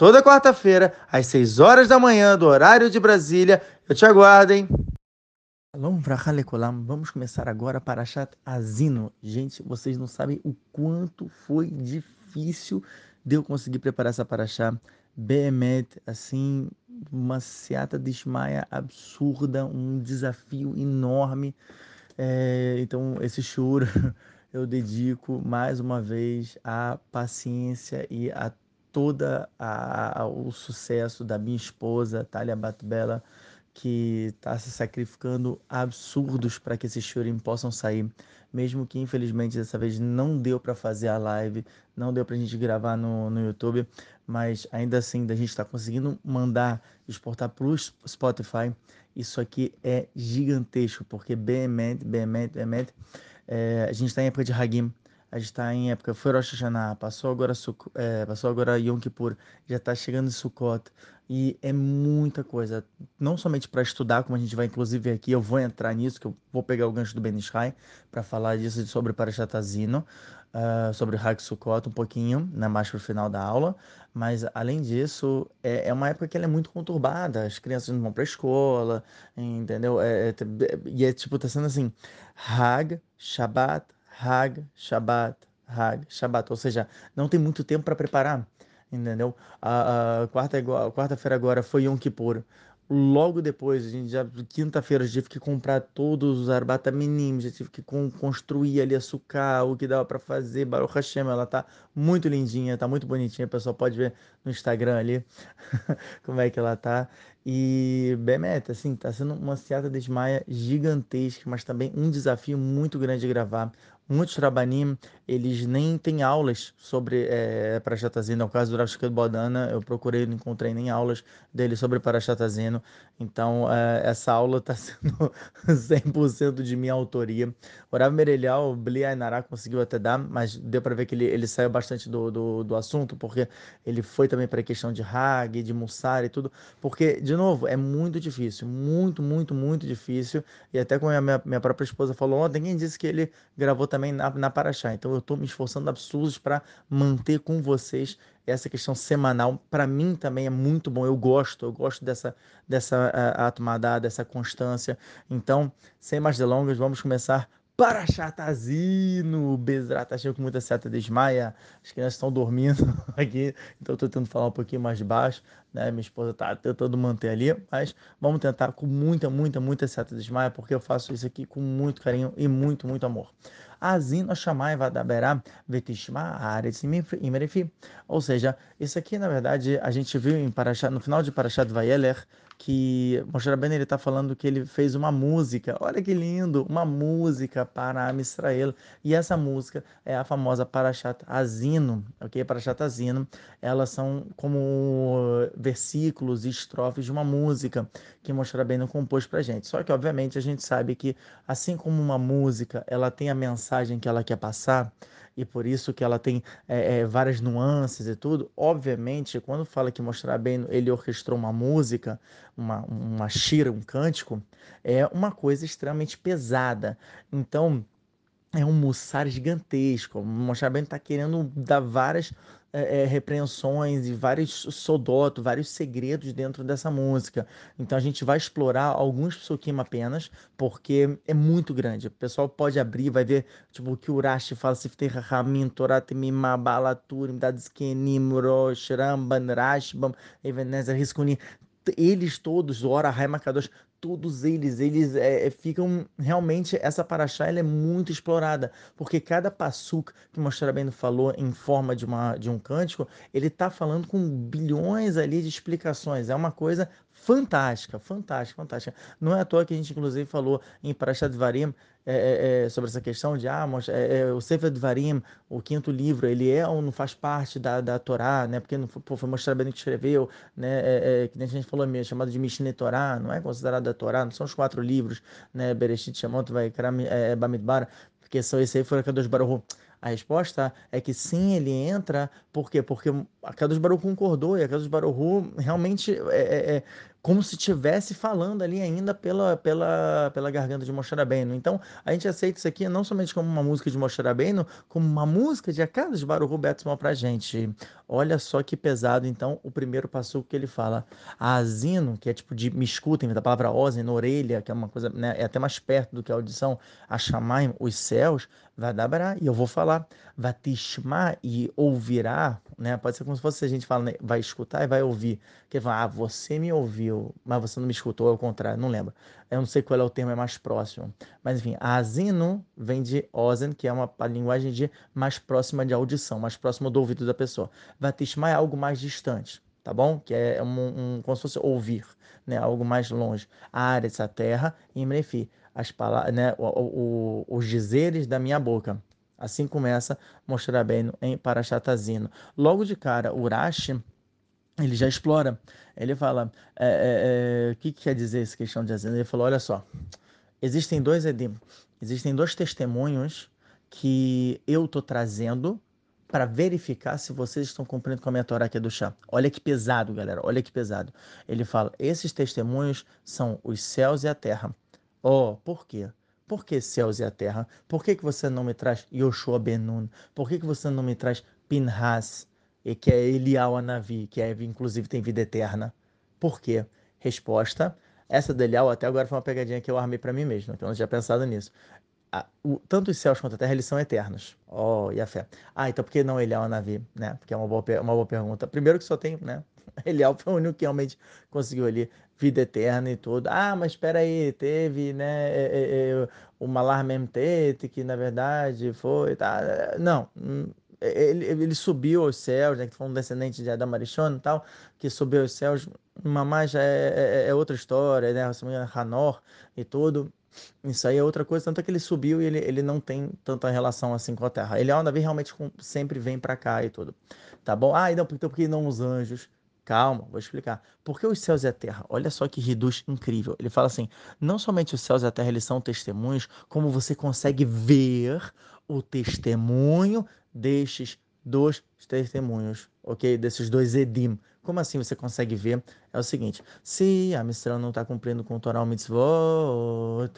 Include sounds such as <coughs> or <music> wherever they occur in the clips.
Toda quarta-feira, às 6 horas da manhã, do horário de Brasília. Eu te aguardo, hein? Vamos começar agora para Chat Azino. Gente, vocês não sabem o quanto foi difícil de eu conseguir preparar essa paraxá. Behemet, assim, uma seata de Ishmael absurda, um desafio enorme. É, então, esse choro <laughs> eu dedico mais uma vez à paciência e a toda a, a, o sucesso da minha esposa, Thalia Batbela, que está se sacrificando absurdos para que esses shurim possam sair, mesmo que infelizmente dessa vez não deu para fazer a live, não deu para a gente gravar no, no YouTube, mas ainda assim a gente está conseguindo mandar, exportar para o Spotify. Isso aqui é gigantesco, porque Behemet, Behemet, Behemet é, a gente está em época de Hagim, a gente está em época, foi Rosh Hashanah, passou agora, é, passou agora Yom Kippur, já está chegando Sukkot, e é muita coisa, não somente para estudar, como a gente vai inclusive aqui, eu vou entrar nisso, que eu vou pegar o gancho do Ben Ishai para falar disso sobre Parashat Azino, uh, sobre Hag Sukkot um pouquinho, né, mais para o final da aula, mas além disso, é, é uma época que ela é muito conturbada, as crianças não vão para a escola, entendeu? É, é, e é tipo, tá sendo assim, Hag, Shabbat, Hag, Shabbat, Hag, Shabbat, ou seja, não tem muito tempo para preparar, entendeu? A, a quarta quarta-feira agora foi Yom Kippur. Logo depois, a gente já quinta-feira já tive que comprar todos os arbata mínimos, já tive que con construir ali açúcar, o que dava para fazer. Baruch Hashem, ela tá muito lindinha, tá muito bonitinha. O pessoal pode ver no Instagram ali <laughs> como é que ela tá. E Bemet, assim, tá sendo uma seata de Ismaia gigantesca, mas também um desafio muito grande de gravar muitos trabanim, eles nem têm aulas sobre é, Parashatazino. No caso do Rav Bodana, eu procurei, não encontrei nem aulas dele sobre Parashatazino. Então, é, essa aula está sendo <laughs> 100% de minha autoria. O Rav Merelial, Bli Ainará conseguiu até dar, mas deu para ver que ele, ele saiu bastante do, do, do assunto, porque ele foi também para a questão de Hag, de Mussar e tudo. Porque, de novo, é muito difícil, muito, muito, muito difícil. E até como a minha, minha própria esposa falou ontem, quem disse que ele gravou também também na, na Paraxá. Então eu estou me esforçando absurdos para manter com vocês essa questão semanal. Para mim também é muito bom. Eu gosto, eu gosto dessa, dessa uh, atomada, dessa constância. Então, sem mais delongas, vamos começar para Chatazino, Bezerra tá cheio com muita seta desmaia, as crianças estão dormindo <laughs> aqui, então estou tentando falar um pouquinho mais baixo, né? Minha esposa está tentando manter ali, mas vamos tentar com muita, muita, muita seta desmaia, porque eu faço isso aqui com muito carinho e muito, muito amor. Azino Shamai Vadaberá Vetishma Aretz Imerefi. Ou seja, isso aqui, na verdade, a gente viu em Parashat, no final de Parashat Vayeler, que Moshe Rabbeinu ele está falando que ele fez uma música, olha que lindo, uma música para a Israel, e essa música é a famosa Parashat Azino, ok? Parashat Azino, elas são como versículos e estrofes de uma música que Moshe Rabbeinu compôs para gente. Só que, obviamente, a gente sabe que, assim como uma música, ela tem a mensagem que ela quer passar, e por isso que ela tem é, é, várias nuances e tudo. Obviamente, quando fala que mostrar bem, ele orquestrou uma música, uma, uma shira, um cântico, é uma coisa extremamente pesada. Então, é um mussar gigantesco. O Moshe está querendo dar várias é, é, repreensões e vários sodotos, vários segredos dentro dessa música. Então a gente vai explorar alguns psukim apenas, porque é muito grande. O pessoal pode abrir, vai ver tipo, o que o Rashi fala, Siftei Temimah, Balaturim, Dadskenim, Rosh, Ramban, Rashbam, Ebenezer, Riskunim eles todos, Ora, Raima Kadosh, todos eles, eles é, ficam realmente essa paraxá ela é muito explorada, porque cada passuca que bem falou em forma de uma de um cântico, ele está falando com bilhões ali de explicações. É uma coisa fantástica, fantástica, fantástica. Não é à toa que a gente, inclusive, falou em Parashat Varim é, é, é, sobre essa questão de ah, é, é, o Sefer Dvarim, o quinto livro, ele é ou não faz parte da, da Torá, né? Porque não foi, pô, foi mostrar bem que escreveu, né? É, que a gente falou mesmo, chamado de Mishneh Torá, não é considerado da Torá, não são os quatro livros, né? Bereshit, Shemot, Vaikra, é, Bamidbar, porque são esse aí foram a dos Baruch a resposta é que sim, ele entra, por quê? Porque a Kadosh Baruch concordou e a Kadosh Baruch realmente é, é, como se estivesse falando ali ainda pela, pela, pela garganta de Moshe Rabbeinu. Então, a gente aceita isso aqui não somente como uma música de Moshe Rabbeinu, como uma música de Akadas Baruch Betzmal pra gente. Olha só que pesado, então, o primeiro passo que ele fala. Azino, que é tipo de me escutem, da palavra ozen, orelha, que é uma coisa, né, é até mais perto do que a audição, a chamaim, os céus, vai dar e eu vou falar, vai tishma e ouvirá, né? Pode ser como se fosse a gente fala, né? vai escutar e vai ouvir. Que fala, ah, você me ouviu, mas você não me escutou, ao contrário, não lembro. Eu não sei qual é o termo é mais próximo. Mas enfim, azino vem de ozen, que é uma linguagem de mais próxima de audição, mais próxima do ouvido da pessoa. Vatishma é algo mais distante, tá bom? Que é um, um como se fosse ouvir, né? Algo mais longe. A área, a terra, e mrefi as palavras, né, o, o, os dizeres da minha boca. Assim começa mostrar bem em Parashatazino. Logo de cara, Urashi, ele já explora. Ele fala, é, é, é, o que, que, quer dizer essa questão de Azino? Ele falou, olha só, existem dois edim, existem dois testemunhos que eu estou trazendo para verificar se vocês estão cumprindo com a minha Torá aqui do chá. Olha que pesado, galera, olha que pesado. Ele fala, esses testemunhos são os céus e a terra. Oh, por quê? Por que céus e a terra? Por que, que você não me traz Yoshua Benun? Por que, que você não me traz Pinhas, que é Elial Anavi, que é, inclusive tem vida eterna? Por quê? Resposta: essa do Elial até agora foi uma pegadinha que eu armei para mim mesmo, então eu já pensado nisso. o, tanto os céus quanto a terra eles são eternos. Oh, e a fé. Ah, então por que não Elial Anavi? Né? Porque é uma boa, uma boa pergunta. Primeiro que só tem, né? <laughs> Elial foi o único que realmente conseguiu ali vida eterna e tudo. Ah, mas espera aí, teve, né, é, é, é, o Malar Memtete, que na verdade foi, tá, não, hum, ele, ele subiu aos céus, né, que foi um descendente de Adam Arishon e tal, que subiu aos céus, mamãe já é, é, é, outra história, né, Hanor e tudo, isso aí é outra coisa, tanto é que ele subiu e ele, ele não tem tanta relação assim com a Terra. Ele é Davi realmente sempre vem para cá e tudo. Tá bom? Ah, então por que não os anjos? Calma, vou explicar. Por que os céus e a terra? Olha só que reduz incrível. Ele fala assim: não somente os céus e a terra eles são testemunhos, como você consegue ver o testemunho destes dois testemunhos, ok? Desses dois edim. Como assim você consegue ver? É o seguinte: se a Mistral não está cumprindo com o Toral Mitzvot,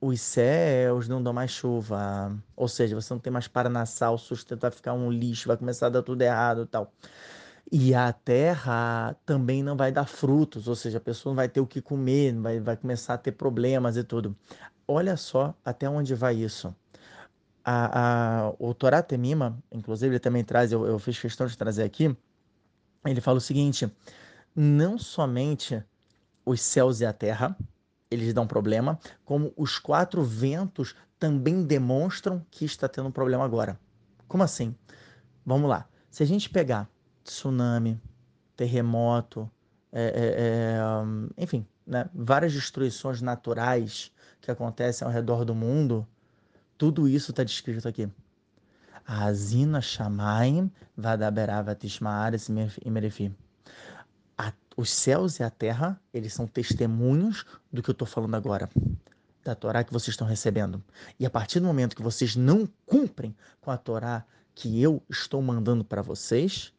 os céus não dão mais chuva. Ou seja, você não tem mais paranassal, o sustento vai ficar um lixo, vai começar a dar tudo errado tal. E a terra também não vai dar frutos, ou seja, a pessoa não vai ter o que comer, vai, vai começar a ter problemas e tudo. Olha só até onde vai isso. A, a, o Torá Temima, inclusive, ele também traz, eu, eu fiz questão de trazer aqui, ele fala o seguinte: não somente os céus e a terra, eles dão problema, como os quatro ventos também demonstram que está tendo um problema agora. Como assim? Vamos lá. Se a gente pegar tsunami, terremoto, é, é, é, enfim, né? várias destruições naturais que acontecem ao redor do mundo, tudo isso está descrito aqui. Azina Shamaim Vadaberava Tishmaares Imerefi. Os céus e a terra, eles são testemunhos do que eu estou falando agora, da Torá que vocês estão recebendo. E a partir do momento que vocês não cumprem com a Torá que eu estou mandando para vocês,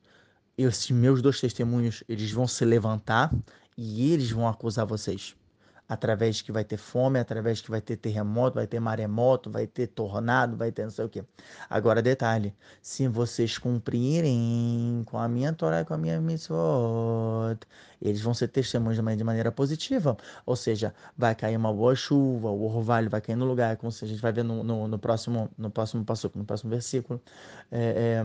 esses meus dois testemunhos, eles vão se levantar e eles vão acusar vocês. Através que vai ter fome, através que vai ter terremoto, vai ter maremoto, vai ter tornado, vai ter não sei o quê. Agora, detalhe: se vocês cumprirem com a minha Torá com a minha mitzvot, eles vão ser testemunhos de maneira positiva. Ou seja, vai cair uma boa chuva, o orvalho vai cair no lugar, como a gente vai ver no, no, no próximo, no próximo passo, no próximo versículo. É, é,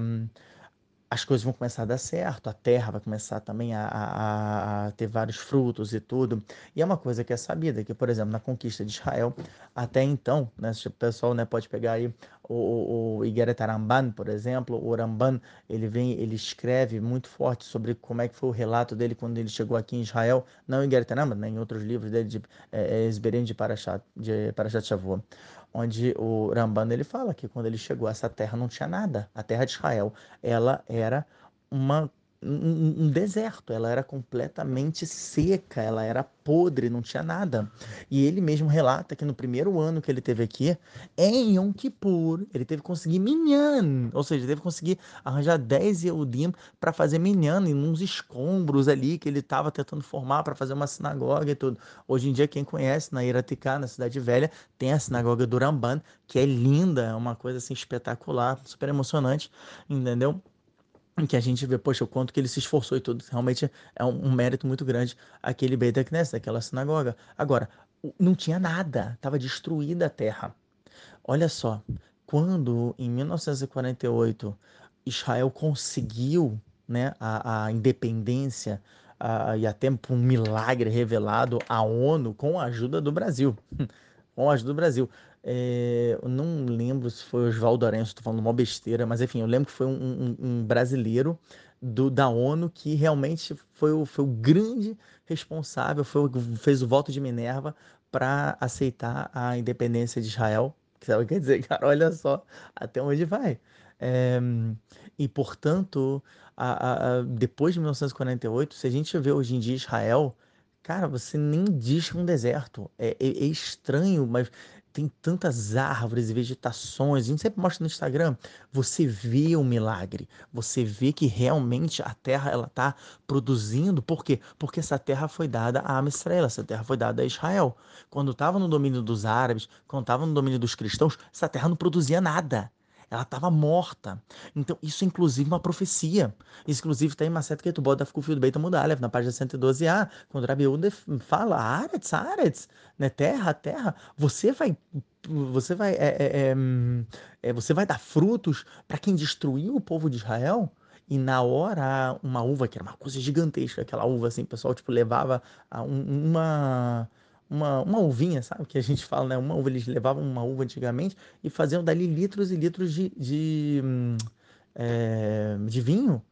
as coisas vão começar a dar certo, a terra vai começar também a, a, a, ter vários frutos e tudo. E é uma coisa que é sabida, que, por exemplo, na conquista de Israel, até então, né, o pessoal né, pode pegar aí o, o Aramban, por exemplo, o Ramban, ele vem, ele escreve muito forte sobre como é que foi o relato dele quando ele chegou aqui em Israel, não em Igeret Aramban, né, em outros livros dele, de é, de Parashat, de Parashat onde o Ramban ele fala que quando ele chegou essa terra não tinha nada, a terra de Israel, ela era uma um, um, deserto, ela era completamente seca, ela era podre, não tinha nada. E ele mesmo relata que no primeiro ano que ele teve aqui, em Yom Kippur, ele teve que conseguir minyan, ou seja, teve que conseguir arranjar 10 Yehudim para fazer minyan em uns escombros ali que ele estava tentando formar para fazer uma sinagoga e tudo. Hoje em dia, quem conhece, na Iraticá, na Cidade Velha, tem a sinagoga do Ramban, que é linda, é uma coisa assim espetacular, super emocionante, entendeu? Que a gente vê, poxa, o quanto que ele se esforçou e tudo. Realmente é um, um mérito muito grande aquele Beit Knesset, aquela sinagoga. Agora, não tinha nada, estava destruída a terra. Olha só, quando em 1948 Israel conseguiu né, a, a independência a, e até um milagre revelado à ONU com a ajuda do Brasil. <laughs> com a ajuda do Brasil. É, eu não lembro se foi Oswaldo Aranha, estou falando uma besteira, mas enfim, eu lembro que foi um, um, um brasileiro do, da ONU que realmente foi o, foi o grande responsável, foi, fez o voto de Minerva para aceitar a independência de Israel. <laughs> Que quer dizer, cara, olha só até onde vai. É, e, portanto, a, a, depois de 1948, se a gente vê hoje em dia Israel, cara, você nem diz é um deserto. É, é, é estranho, mas tem tantas árvores e vegetações, a gente sempre mostra no Instagram, você vê o milagre, você vê que realmente a terra ela está produzindo, por quê? Porque essa terra foi dada a Israel, essa terra foi dada a Israel. Quando estava no domínio dos árabes, quando estava no domínio dos cristãos, essa terra não produzia nada ela estava morta. Então, isso é inclusive uma profecia. Isso, inclusive, tem uma certa que tu bota o fio do Beita Mudalev, na página 112a, quando Rabi Uda fala, Aretz, Aretz, né? terra, terra, você vai você vai é, é, é, é você vai dar frutos para quem destruiu o povo de Israel e na hora uma uva que era uma coisa gigantesca aquela uva assim o pessoal tipo levava uma uma, uma uvinha, sabe? Que a gente fala, né? Uma uva, eles levavam uma uva antigamente e faziam dali litros e litros de, de, é, de vinho.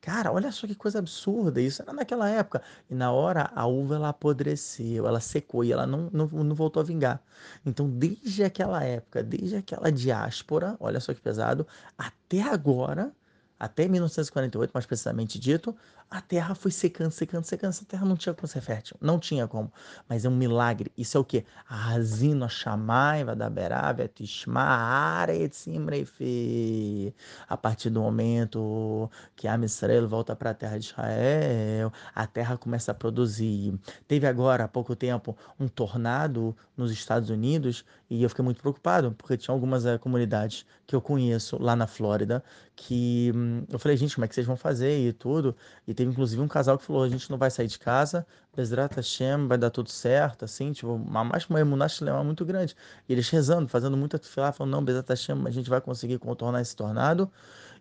Cara, olha só que coisa absurda. Isso era naquela época. E na hora a uva ela apodreceu, ela secou e ela não, não, não voltou a vingar. Então, desde aquela época, desde aquela diáspora, olha só que pesado, até agora, até 1948, mais precisamente dito, a terra foi secando, secando, secando. Essa terra não tinha como ser fértil, não tinha como. Mas é um milagre. Isso é o quê? Razino Shamai, Vadaberá, Tishma, Aretzimreife. A partir do momento que a Israel volta para a terra de Israel, a terra começa a produzir. Teve agora, há pouco tempo, um tornado nos Estados Unidos e eu fiquei muito preocupado, porque tinha algumas é, comunidades que eu conheço lá na Flórida que hum, eu falei, gente, como é que vocês vão fazer e tudo? E teve inclusive um casal que falou: a gente não vai sair de casa, Bezrat Hashem, vai dar tudo certo, assim, tipo, mais uma emuná muito grande. E eles rezando, fazendo muita tefilá, falando: não, Bezrat Hashem, a gente vai conseguir contornar esse tornado.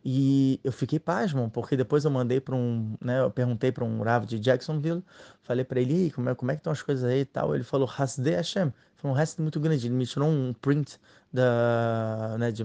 E eu fiquei pasmo, porque depois eu mandei para um, né, eu perguntei para um Rav de Jacksonville, falei para ele, como é, como é que estão as coisas aí e tal. Ele falou, Hasde Hashem. Foi um resto muito grande. Ele me tirou um print da, né, de,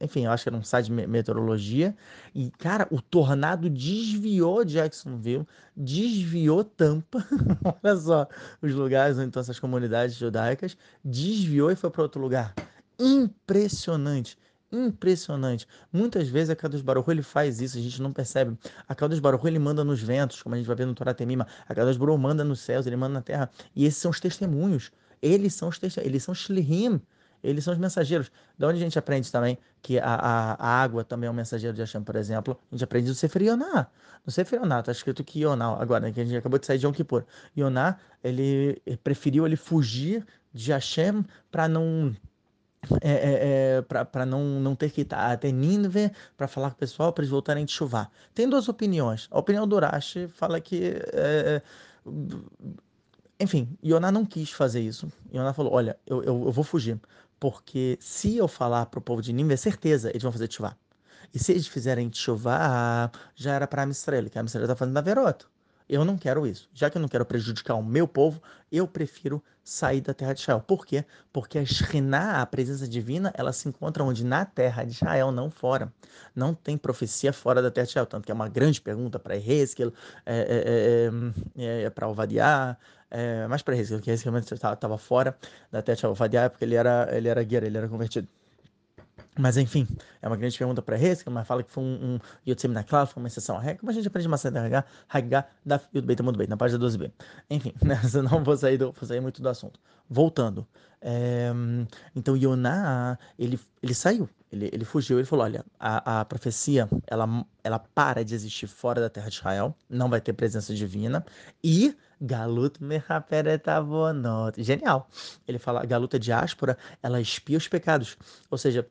enfim, eu acho que era um site de meteorologia. E, cara, o tornado desviou Jacksonville, desviou Tampa. <laughs> Olha só os lugares estão essas comunidades judaicas. Desviou e foi para outro lugar. Impressionante impressionante. Muitas vezes a Kadosh Baruch ele faz isso, a gente não percebe. A Kadosh Baruch ele manda nos ventos, como a gente vai ver no Torá Temima. A Kadosh Baruch manda nos céus, ele manda na terra. E esses são os testemunhos. Eles são os testemunhos, eles são Shlihim. Eles são os mensageiros. Da onde a gente aprende também que a, a, a, água também é um mensageiro de Hashem, por exemplo. A gente aprende do Sefer Yoná. No Sefer Yoná está escrito que Yoná, agora que a gente acabou de sair de Yom Kippur. Yoná, ele preferiu ele fugir de Hashem para não é, é, é, para não, não ter que ir até Nínive para falar com o pessoal para eles voltarem de chuvar. Tem duas opiniões. A opinião do Urashi fala que. É, enfim, Yoná não quis fazer isso. Yoná falou: Olha, eu, eu, eu, vou fugir. Porque se eu falar para o povo de Nínive, é certeza eles vão fazer chuvar. E se eles fizerem chuvar, já era para a Amistrela, que a Amistrela está fazendo Averoto. eu não quero isso. Já que eu não quero prejudicar o meu povo, eu prefiro sair da terra de Israel. Por quê? Porque a Shekhinah, a presença divina, ela se encontra onde? Na terra de Israel, não fora. Não tem profecia fora da terra de Israel. Tanto que é uma grande pergunta para Ezequiel, é, é, é, é para Ovadiah, é, mais para Ezequiel, que Ezequiel estava fora da Israel. Ovadiah, porque ele era, ele era guerreiro, ele era convertido. Mas enfim, é uma grande pergunta para Hezkel, mas fala que foi um, um Yotzim na foi uma exceção a regra, a gente aprende bastante na Hagá, da Yud Beit Amud Beit, na página 12b. Enfim, <laughs> né, vou sair, do, vou sair muito do assunto. Voltando. É, então Yoná, ele, ele saiu, ele, ele fugiu, ele falou, olha, a, a profecia, ela, ela para de existir fora da terra de Israel, não vai ter presença divina, e Galut Mechaperetavonot. Genial. Ele fala, Galuta diáspora, ela espia os pecados. Ou seja,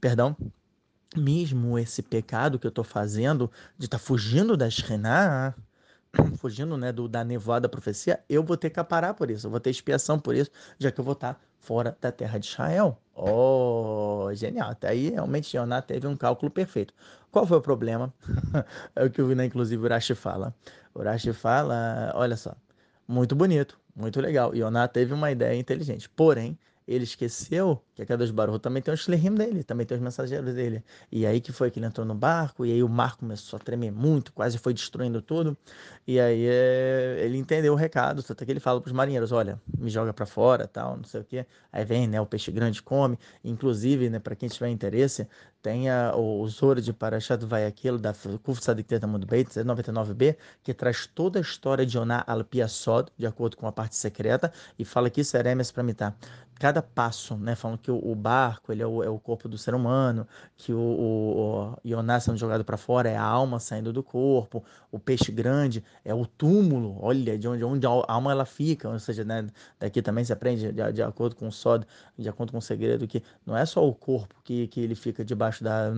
perdão, mesmo esse pecado que eu estou fazendo de estar tá fugindo da Shekhinah, <clears throat> fugindo né, do, da nevoada da profecia, eu vou ter que parar por isso, eu vou ter expiação por isso, já que eu vou estar tá fora da terra de Israel. Oh, genial. Até aí, realmente, Joná teve um cálculo perfeito. Qual foi o problema? <laughs> é o que né, inclusive, o Urashi fala. O Urashi fala, olha só, muito bonito, muito legal. Yoná teve uma ideia inteligente. Porém, ele esqueceu que a Kadosh Baruch também tem os Shlehim dele, também tem os mensageiros dele. E aí que foi que ele entrou no barco, e aí o mar começou a tremer muito, quase foi destruindo tudo. E aí é, ele entendeu o recado, até que ele fala para os marinheiros, olha, me joga para fora, tal, não sei o quê. Aí vem, né, o peixe grande come. Inclusive, né, para quem tiver interesse, tem a, o, o Zoro de Parashat vai aquilo da Kuf Sadik Mundo Beit, 99b, que traz toda a história de Oná al Piasod, de acordo com a parte secreta, e fala que isso é Eremes para mitar cada passo, né? Falando que o, o barco ele é o, é o, corpo do ser humano, que o, o, o Ioná sendo jogado para fora é a alma saindo do corpo, o peixe grande é o túmulo, olha, de onde, onde a alma ela fica, ou seja, né? Daqui também se aprende, de, de acordo com o Sod, de acordo com o segredo, que não é só o corpo que, que ele fica debaixo da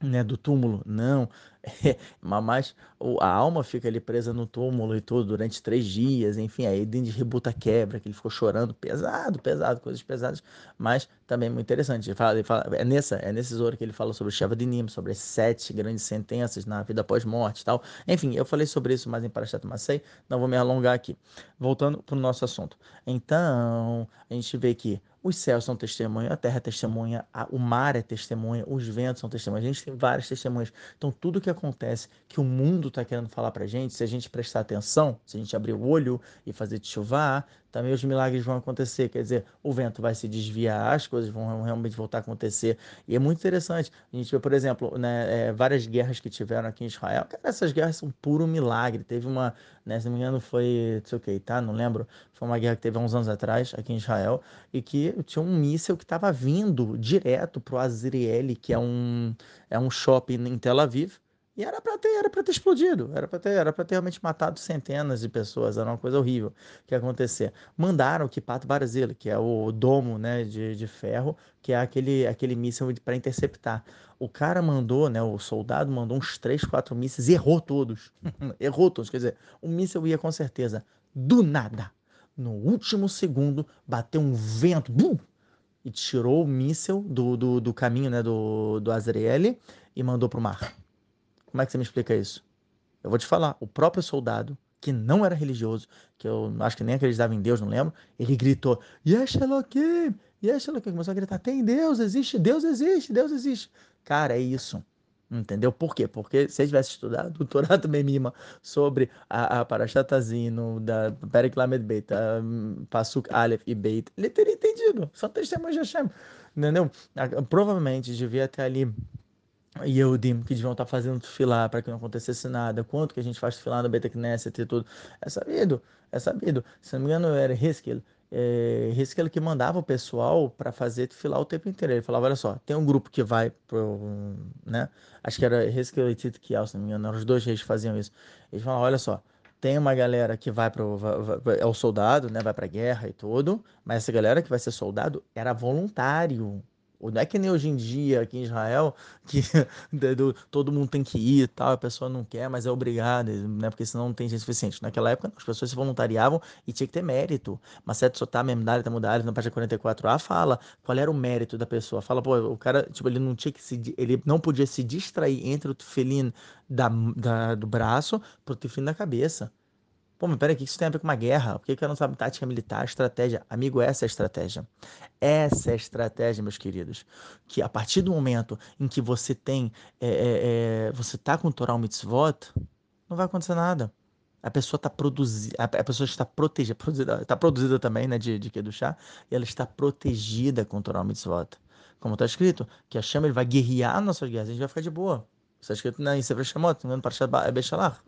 né, do túmulo, não, <laughs> mas a alma fica ali presa no túmulo e tudo durante três dias, enfim, aí de rebuta quebra, que ele ficou chorando, pesado, pesado, coisas pesadas, mas também muito interessante. Ele fala, ele fala, é, nessa, é nesse Zoro que ele fala sobre o Sheva de Nim, sobre as sete grandes sentenças na vida pós-morte e tal. Enfim, eu falei sobre isso mais em Parashat Masei, não vou me alongar aqui. Voltando para o nosso assunto. Então, a gente vê que os céus são testemunha, a terra é testemunha, a, o mar é testemunha, os ventos são testemunhas. A gente tem várias testemunhas. Então, tudo que acontece, que o mundo está querendo falar para a gente, se a gente prestar atenção, se a gente abrir o olho e fazer de chuvar, também os milagres vão acontecer. Quer dizer, o vento vai se desviar, as coisas vão realmente voltar a acontecer. E é muito interessante. A gente vê, por exemplo, né, é, várias guerras que tiveram aqui em Israel. Cara, essas guerras são puro milagre. Teve uma, né, se não me engano, foi, não sei o que, tá? Não lembro. Foi uma guerra que teve há uns anos atrás aqui em Israel e que tinha um míssil que estava vindo direto para o Azriel, que é um, é um shopping em Tel Aviv e era para ter, era para ter explodido, era para ter, era para ter realmente matado centenas de pessoas, era uma coisa horrível que ia acontecer. Mandaram o Kipat Barzil, que é o domo, né, de, de ferro, que é aquele aquele míssil para interceptar. O cara mandou, né, o soldado mandou uns três, quatro mísseis errou todos. <laughs> errou todos, quer dizer, o míssil ia com certeza do nada. No último segundo, bateu um vento, bum, e tirou o míssil do, do, do caminho, né, do, do Azrael e mandou para o mar. Como é que você me explica isso? Eu vou te falar, o próprio soldado, que não era religioso, que eu acho que nem acreditava em Deus, não lembro, ele gritou, Yesh Elohim, Yesh Elohim, começou a gritar, tem Deus, existe, Deus existe, Deus existe. Cara, é isso. Entendeu? Por quê? Porque se ele tivesse estudado o Torá também mima sobre a, a Parashatazino, da Perek Lamed Beit, Pasuk Aleph e Beit, ele teria entendido. São testemunhos de Hashem. Entendeu? Provavelmente devia ter ali Yehudim que deviam estar fazendo filar para que não acontecesse nada, quanto que a gente faz filar no Beta Knesset e tudo, é sabido, é sabido. Se não me engano, era Heskel, é, Heskel que mandava o pessoal para fazer filar o tempo inteiro. Ele falava, olha só, tem um grupo que vai pro, né, acho que era Heskel e Tito Kiel, se não me engano, os dois reis faziam isso. Eles falavam, olha só, tem uma galera que vai para é o soldado, né, vai para guerra e tudo, mas essa galera que vai ser soldado era voluntário, Não é que nem hoje em dia aqui em Israel, que <laughs> todo mundo tem que ir e tal, a pessoa não quer, mas é obrigada, né? Porque senão não tem gente suficiente. Naquela época, as pessoas se voluntariavam e tinha que ter mérito. Mas certo Sotá, Memdalha, Tamudalha, na página 44a, fala qual era o mérito da pessoa. Fala, pô, o cara, tipo, ele não tinha que se, ele não podia se distrair entre o tefilim da, da, do braço pro tefilim da cabeça. Pô, mas peraí, o que isso tem a ver com uma guerra? Por que, que eu não sabe tática militar, estratégia? Amigo, essa é a estratégia. Essa é a estratégia, meus queridos. Que a partir do momento em que você tem, é, é, você tá com o Toral Mitzvot, não vai acontecer nada. A pessoa está produzida, a pessoa está protegida, <laughs> está produzida também, né, de, de do chá, e ela está protegida com o Toral Mitzvot. Como está escrito, que a chama ele vai guerrear nossas guerras, a gente vai ficar de boa. Está escrito na Sefer Shemot, no Parashat Bechalach.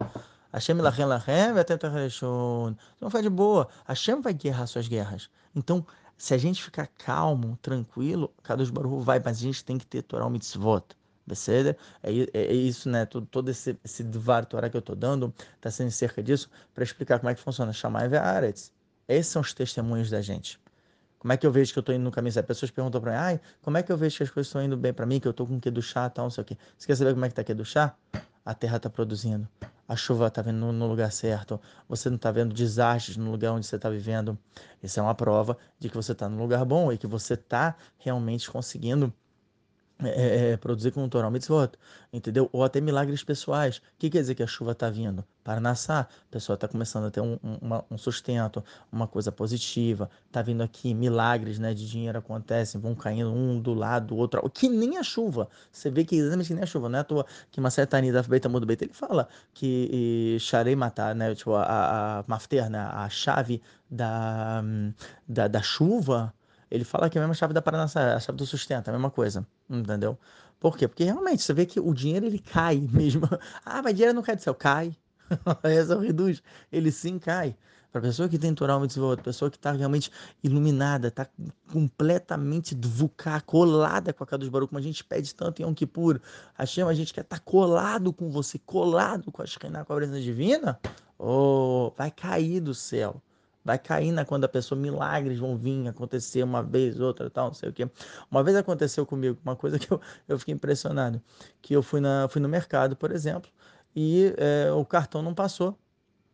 Hashem lachem lachem Então vai de boa. Hashem vai guerrar suas guerras. Então, se a gente ficar calmo, tranquilo, Kadosh Baruch vai, mas a gente tem que ter Torah Mitzvot. É, é, é, isso, né? Todo, todo esse, esse Dvar Torah que eu estou dando está sendo cerca disso para explicar como é que funciona. Chamar e Aretz. Esses são os testemunhos da gente. Como é que eu vejo que eu estou indo no caminho certo? Pessoas perguntam para mim, ai, como é que eu vejo que as coisas estão indo bem para mim, que eu estou com o que do chá, tal, não sei o quê. Você quer saber como é que está aqui do chá? A terra está produzindo a chuva está vindo no, lugar certo, você não está vendo desastres no lugar onde você está vivendo. Isso é uma prova de que você está no lugar bom e que você está realmente conseguindo é, é, é, produzir com Torah Mitzvot, entendeu? Ou até milagres pessoais. O que quer dizer que a chuva está vindo? Para nascer, a pessoa está começando a ter um, um, um, sustento, uma coisa positiva, está vindo aqui, milagres né, de dinheiro acontecem, vão caindo um do lado do outro, que nem a chuva. Você vê que exatamente que nem a chuva, não é à toa que uma certa da Beita Mudo Beita, ele fala que Sharei matar, né, tipo, a, a, a mafter, né, a chave da, da, da chuva, ele fala que é a mesma chave da Paranassá, a chave do sustento, a mesma coisa, entendeu? Por quê? Porque realmente você vê que o dinheiro ele cai <laughs> mesmo. Ah, mas dinheiro não cai do céu, cai. <laughs> Essa reduz, ele sim cai. Para a pessoa que tem Torah Mitzvot, pessoa que está realmente iluminada, está completamente dvuká, colada com a Kadosh Baruch, como a gente pede tanto em Yom Kippur, Hashem, a gente quer estar tá colado com você, colado com a Shekinah, com a presença divina, oh, vai cair do céu vai cair na quando a pessoa, milagres vão vir acontecer uma vez, outra, tal, não sei o quê. Uma vez aconteceu comigo, uma coisa que eu, eu fiquei impressionado, que eu fui, na, fui no mercado, por exemplo, e é, o cartão não passou,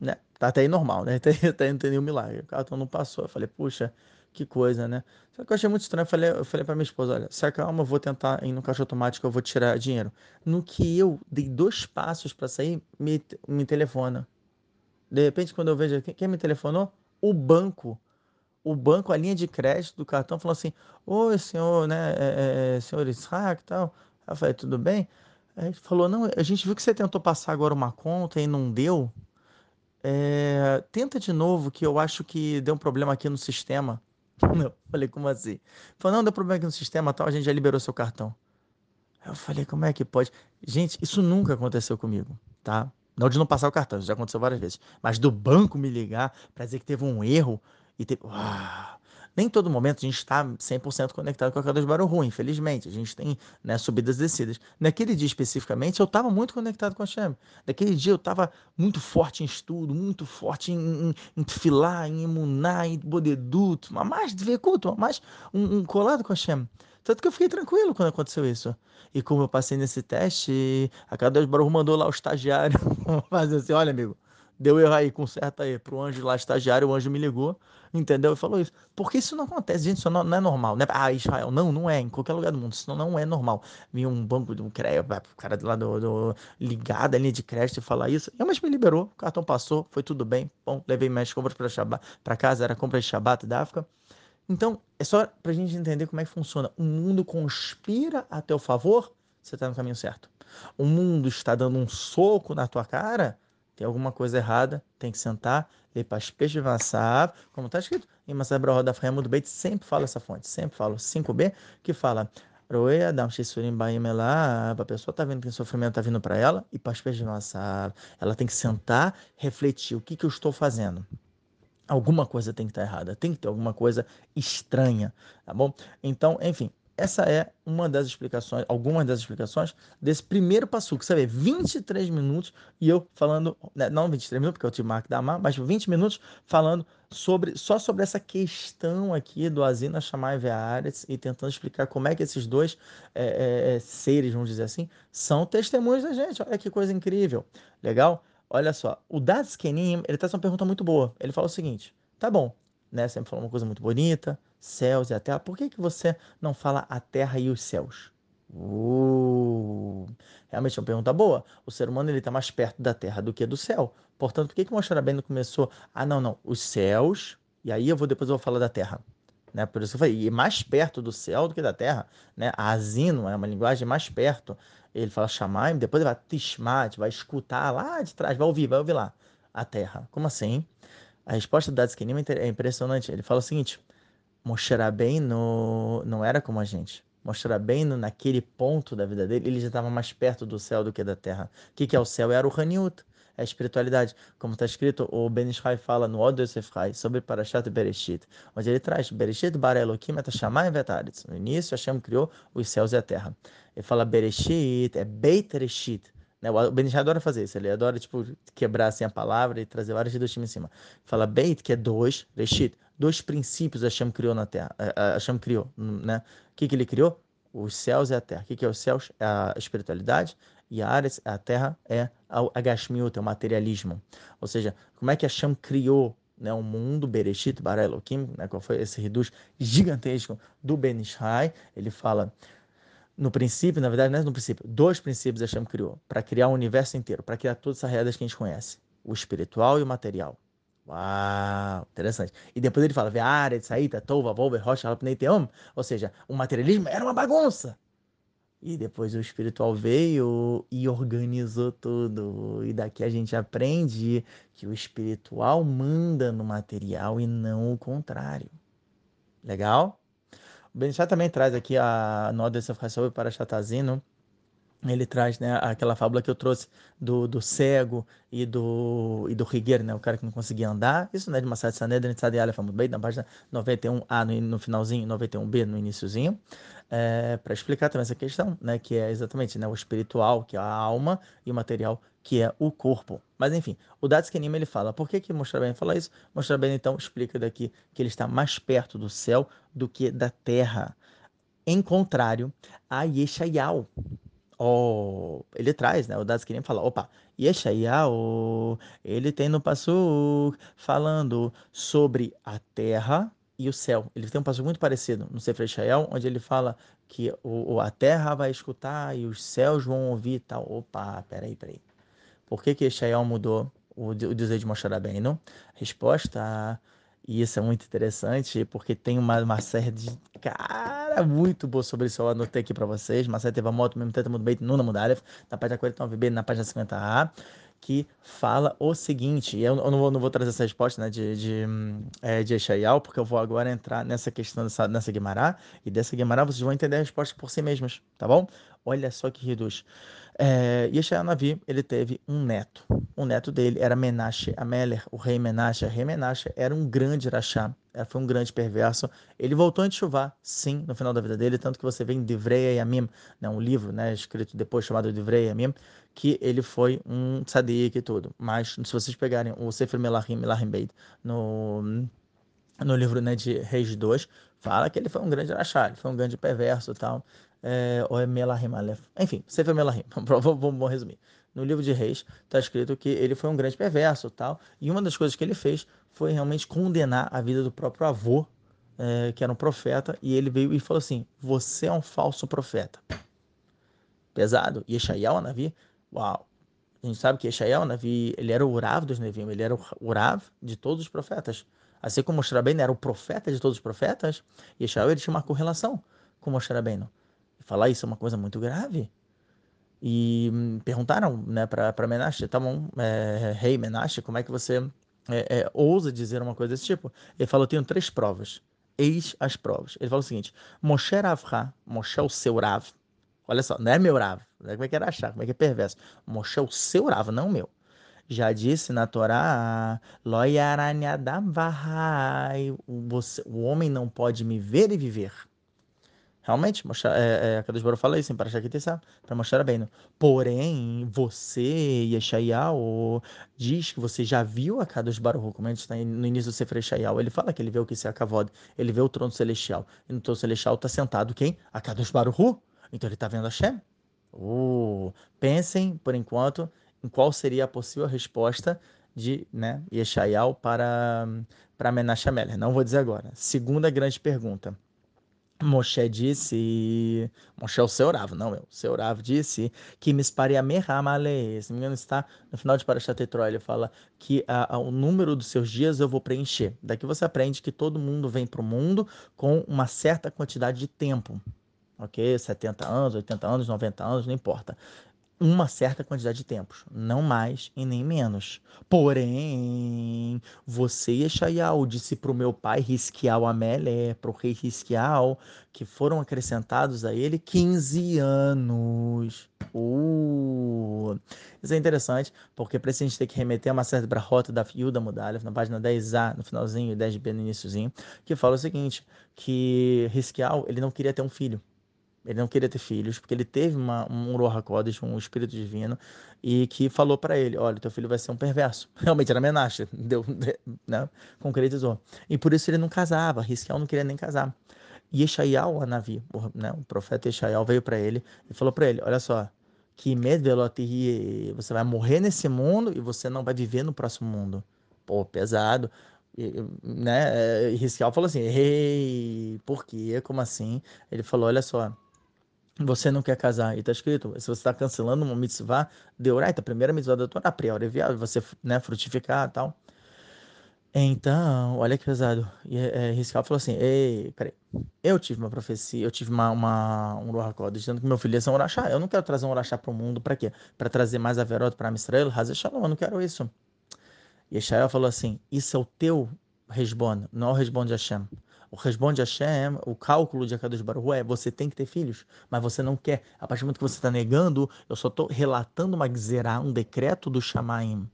né? Tá até aí normal, né? <laughs> Até, até não tem nenhum milagre. O cartão não passou. Eu falei, puxa, que coisa, né? Só que eu achei muito estranho. Eu falei, eu falei pra minha esposa, olha, se acalma, eu vou tentar ir no caixa automático, eu vou tirar dinheiro. No que eu dei dois passos para sair, me, me telefona. De repente, quando eu vejo, quem, quem me telefonou? O banco, o banco, a linha de crédito do cartão falou assim, oi senhor, né, é, é, senhor Isaac e tal. Eu falei, tudo bem? Aí ele falou, não, a gente viu que você tentou passar agora uma conta e não deu. É, tenta de novo, que eu acho que deu um problema aqui no sistema. <laughs> Eu falei, como assim? Falou, não, deu problema aqui no sistema tal, a gente já liberou seu cartão. Eu falei, como é que pode? Gente, isso nunca aconteceu comigo, tá? Não de não passar o cartão, isso já aconteceu várias vezes. Mas do banco me ligar para dizer que teve um erro e teve. Uau! Nem todo momento a gente está 100% conectado com a Kadosh Baruch Hu, infelizmente. A gente tem né, subidas e descidas. Naquele dia especificamente, eu estava muito conectado com a Hashem. Naquele dia eu estava muito forte em estudo, muito forte em, em, em filar, em emunar, em bodeduto, mais de culto, mais um, um colado com a Hashem. Tanto que eu fiquei tranquilo quando aconteceu isso. E como eu passei nesse teste, a Kadosh Baruch mandou lá o estagiário <laughs> fazer assim, olha amigo, deu erro aí, conserta aí. Pro anjo lá, estagiário, o anjo me ligou, entendeu? E falou isso. Porque isso não acontece, gente, isso não, não é normal. Né? Ah, Israel, não, não é, em qualquer lugar do mundo, isso não, não é normal. Vinha um banco de um crédito, o cara lá do, do ligado, a linha de crédito falar isso. E, mas me liberou, o cartão passou, foi tudo bem. Bom, levei minhas compras para casa, era compra de Shabbat da África. Então, é só para a gente entender como é que funciona. O mundo conspira a teu favor, você está no caminho certo. O mundo está dando um soco na tua cara, tem alguma coisa errada, tem que sentar, ler para as peixes como está escrito em Masabra Roda do Beit, sempre fala essa fonte, sempre falo 5b, que fala Adam Shisurim Baim a pessoa está vendo que o sofrimento está vindo para ela, e para as peixes ela tem que sentar, refletir, o que, que eu estou fazendo? Alguma coisa tem que estar errada, tem que ter alguma coisa estranha, tá bom? Então, enfim, essa é uma das explicações, algumas das explicações desse primeiro passo, que você vê 23 minutos e eu falando, né, não 23 minutos, porque eu tive marco da Mar, mas 20 minutos falando sobre só sobre essa questão aqui do Azina Shamai Ve'aretz e tentando explicar como é que esses dois é, é, é, seres, vamos dizer assim, são testemunhos da gente. Olha que coisa incrível. Legal? Olha só, o Dad Kenim, ele traz uma pergunta muito boa. Ele fala o seguinte, tá bom, né? Sempre falou uma coisa muito bonita, céus e a terra. Por que, que você não fala a terra e os céus? Uh, realmente é uma pergunta boa. O ser humano ele está mais perto da terra do que do céu. Portanto, por que, que Moshe Rabbeinu começou? Ah, não, não, os céus, e aí eu vou depois eu vou falar da terra. Né? Por isso que eu falei, e mais perto do céu do que da terra. Né? Asino é uma linguagem mais perto. Ele fala Shamaim, depois ele vai Tishmat, vai escutar lá de trás, vai ouvir, vai ouvir lá. A terra. Como assim? A resposta do Dadskenim é impressionante. Ele fala o seguinte: Moshe Rabbeinu não era como a gente. Moshe Rabbeinu, naquele ponto da vida dele, ele já estava mais perto do céu do que da terra. O que, que é o céu? É o Haniut, é a espiritualidade. Como está escrito, o Ben Ishai fala no Od Yosefrai sobre Parashat Bereshit, onde ele traz Bereshit bara Elohim et Shamayim vetaretz. No início, Hashem criou os céus e a terra. Ele fala Bereshit, é Beit Reshit. Né? O Ben Ishai adora fazer isso, ele adora tipo, quebrar assim, a palavra e trazer vários time em cima. Fala Beit, que é dois, Reshit, dois princípios Hashem criou na terra. Hashem criou, né? O que, que ele criou? Os céus e a terra. O que, que é os céus? É a espiritualidade. E a área, a terra, é a Gashmiut, é o materialismo. Ou seja, como é que Hashem criou né, o mundo, Bereshit, Bara Elohim, né, qual foi esse reduz gigantesco do Ben Ishai? Ele fala no princípio, na verdade, não é no princípio, dois princípios Hashem criou para criar o universo inteiro, para criar todas essas realidades que a gente conhece: o espiritual e o material. Uau, interessante. E depois ele fala, Ve'aret, Saíta, Tova, Volver, Rocha, Halpneiteom. Ou seja, o materialismo era uma bagunça. E depois o espiritual veio e organizou tudo. E daqui a gente aprende que o espiritual manda no material e não o contrário. Legal? O Benchá também traz aqui a Noda Sefrassov para Chatazino ele traz né, aquela fábula que eu trouxe do, do cego e do, e do rigueiro, né, o cara que não conseguia andar. Isso não é de Massad Sanedrin, Tzadi Aleph muito bem, na página 91A no, no finalzinho, 91B no iníciozinho, é, para explicar também essa questão, né, que é exatamente né, o espiritual, que é a alma, e o material, que é o corpo. Mas enfim, o Datskenim ele fala, por que que bem fala isso? Mostra bem então explica daqui que ele está mais perto do céu do que da terra. Em contrário a Yeshayahu, oh, ele traz, né? O Daskenim fala, opa, Yeshayahu, ele tem no passo falando sobre a terra e o céu. Ele tem um passo muito parecido no Sefer Yeshayahu, onde ele fala que o, a terra vai escutar e os céus vão ouvir e tal. Opa, peraí, peraí. Por que que Yeshayahu mudou o, o dizer de Moshe Rabbeinu? Resposta... E isso é muito interessante, porque tem uma, uma série de. Cara, muito boa sobre isso. Eu anotei aqui para vocês. Uma série teve a moto, mesmo tempo muito bem, no Namudalef, na página 49b, na página 50a, que fala o seguinte. Eu, eu não, vou, não vou trazer essa resposta né, de, de, é, de Eshayal, porque eu vou agora entrar nessa questão dessa, nessa Guimará, e dessa Guimará vocês vão entender a resposta por si mesmos, tá bom? Olha só que reduz. É, Yeshaya Navi, ele teve um neto. O neto dele era Menashe Ameler, o rei Menashe. O rei Menashe era um grande rachá, foi um grande perverso. Ele voltou a chuvar, sim, no final da vida dele, tanto que você vê em Divrei Yamim, né, um livro né, escrito depois chamado Divrei Yamim, que ele foi um tzadik e tudo. Mas se vocês pegarem o Sefer Melahim, Melahim Beit, no no livro né, de Reis 2, fala que ele foi um grande rachá, ele foi um grande perverso e tal é, ou é Melahim Aleph. Enfim, Sefer Melahim, <laughs> vamos resumir. No livro de Reis está escrito que ele foi um grande perverso tal, e uma das coisas que ele fez foi realmente condenar a vida do próprio avô, é, que era um profeta, e ele veio e falou assim: Você é um falso profeta. Pesado. E Yeshayahu Navi, uau. A gente sabe que Yeshayahu Navi, ele era o Urav dos Nevim, ele era o Urav de todos os profetas. Assim como Moshe era o profeta de todos os profetas, Yeshayahu ele tinha uma correlação com Moshe Rabbeinu falar isso é uma coisa muito grave. E hum, perguntaram né, para Menashe, tá bom, é, rei Menashe, como é que você é, é, ousa dizer uma coisa desse tipo? Ele falou, tenho três provas. Eis as provas. Ele falou o seguinte, Moshe Ravcha, Moshe o seu Rav, olha só, não é meu Rav, como é que era achar, como é que é perverso. Moshe o seu Rav, não o meu. Já disse na Torá, o homem não pode me ver e viver. Realmente, Moshe, é, é, Kadosh Baruch fala isso em Parashat Kitessá, para mostrar bem. Porém, você, Yeshayahu, diz que você já viu a Kadosh Baruch, como a gente está no início do Sefer Yeshayahu, ele fala que ele vê o que é a Kavod, ele vê o trono celestial. E no trono celestial está sentado quem? A Kadosh Baruch. Então ele está vendo a Shem. Uh, pensem, por enquanto, em qual seria a possível resposta de né, Yeshayahu para, para Menashe Ameler. Não vou dizer agora. Segunda grande pergunta. Moshe disse, Moshe é o Seorav, não eu, o Seorav disse que Misparia Mehamale, se não me engano está no final de Parashat Etró, ele fala que a, a, o número dos seus dias eu vou preencher. Daqui você aprende que todo mundo vem para o mundo com uma certa quantidade de tempo, ok? 70 anos, 80 anos, 90 anos, não importa uma certa quantidade de tempos, não mais e nem menos. Porém, você, Yeshayahu, disse para o meu pai Risquial Amelé, para o rei Risquial, que foram acrescentados a ele 15 anos. Uh, isso é interessante, porque para isso a gente tem que remeter a uma certa brahota da Fiuda Mudalef, na página 10a, no finalzinho, e 10b no iníciozinho, que fala o seguinte, que Risquial, ele não queria ter um filho. Ele não queria ter filhos, porque ele teve uma, um Roha Kodesh, um espírito divino, e que falou para ele: Olha, teu filho vai ser um perverso. <laughs> Realmente era Menashe, <laughs> deu, <laughs> né? concretizou. E por isso ele não casava, Risquial não queria nem casar. E Eshayahu, a Navi, o, né, o profeta Eshayahu veio para ele e falou para ele: Olha só, que você vai morrer nesse mundo e você não vai viver no próximo mundo. Pô, pesado. E, né? E falou assim: Ei, por quê? Como assim? Ele falou: Olha só você não quer casar, e está escrito, se você está cancelando uma mitzvah de Uraita, a primeira mitzvah da Torá, a priori é você né, frutificar e tal. Então, olha que pesado. E é, Riscal falou assim: Ei, peraí, eu tive uma profecia, eu tive uma, uma um Ruach dizendo que meu filho ia ser um Urachá. Eu não quero trazer um Urachá para o mundo, para quê? Para trazer mais Averot para Israel? Hazer Shalom, eu não quero isso. E Israel falou assim: Isso é o teu resbon, não é o resbon de Hashem. O responde Hashem, o cálculo de Akadosh Baruch é você tem que ter filhos, mas você não quer. A partir do momento que você está negando, eu só estou relatando uma gzerá, um decreto do Shamaim.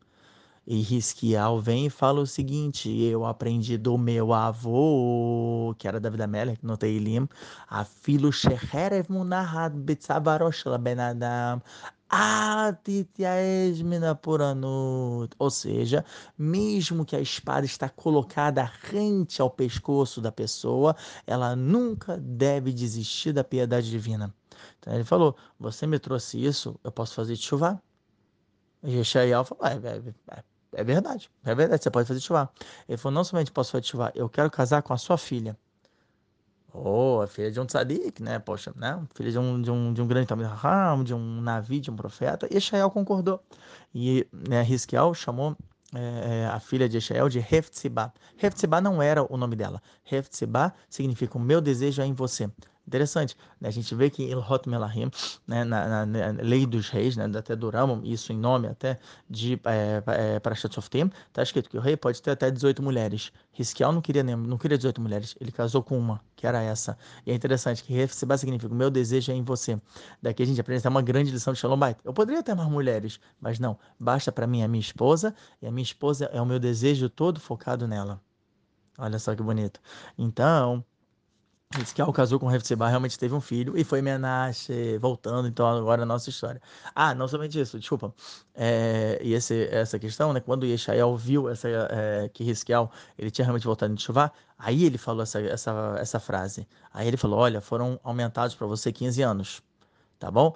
E Risquial vem e fala o seguinte: eu aprendi do meu avô, que era David Amelech, no Teilim, a filo sheherev munahad betzavarosh ben Adam. Ou seja, mesmo que a espada está colocada rente ao pescoço da pessoa, ela nunca deve desistir da piedade divina. Então ele falou: Você me trouxe isso, eu posso fazer de chuva? E Yeshayahu falou: é, é, é, é, verdade, é verdade, você pode fazer de chuva. Ele falou: Não somente posso fazer de chuva, eu quero casar com a sua filha. Oh, filha de um tzadik, né? Poxa, né? Filha de um, de um, de um grande Talmud de um Navi, de um profeta. E Eshael concordou. E né, Risquiel chamou é, a filha de Eshael de Heftzibah. Heftzibah não era o nome dela. Heftzibah significa o meu desejo é em você. Interessante, né? a gente vê que Ilhot Melahim, né? na, na, na, lei dos reis, né? até do Ramam, isso em nome até de é, é, Parashat Softim, está escrito que o rei pode ter até 18 mulheres. Risquial não queria, não queria 18 mulheres, ele casou com uma, que era essa. E é interessante que Refsibá significa o meu desejo é em você. Daqui a gente aprende uma grande lição de Shalom Bait. Eu poderia ter mais mulheres, mas não, basta para mim a minha esposa, e a minha esposa é o meu desejo todo focado nela. Olha só que bonito. Então, Diz que casou com Hefzibah, realmente teve um filho e foi Menashe, voltando então agora a nossa história. Ah, não somente isso, desculpa. É, e esse, essa questão, né, quando Yeshael viu essa, é, que Risquiel, ele tinha realmente voltado de chuva, aí ele falou essa, essa, essa frase. Aí ele falou, olha, foram aumentados para você 15 anos, tá bom?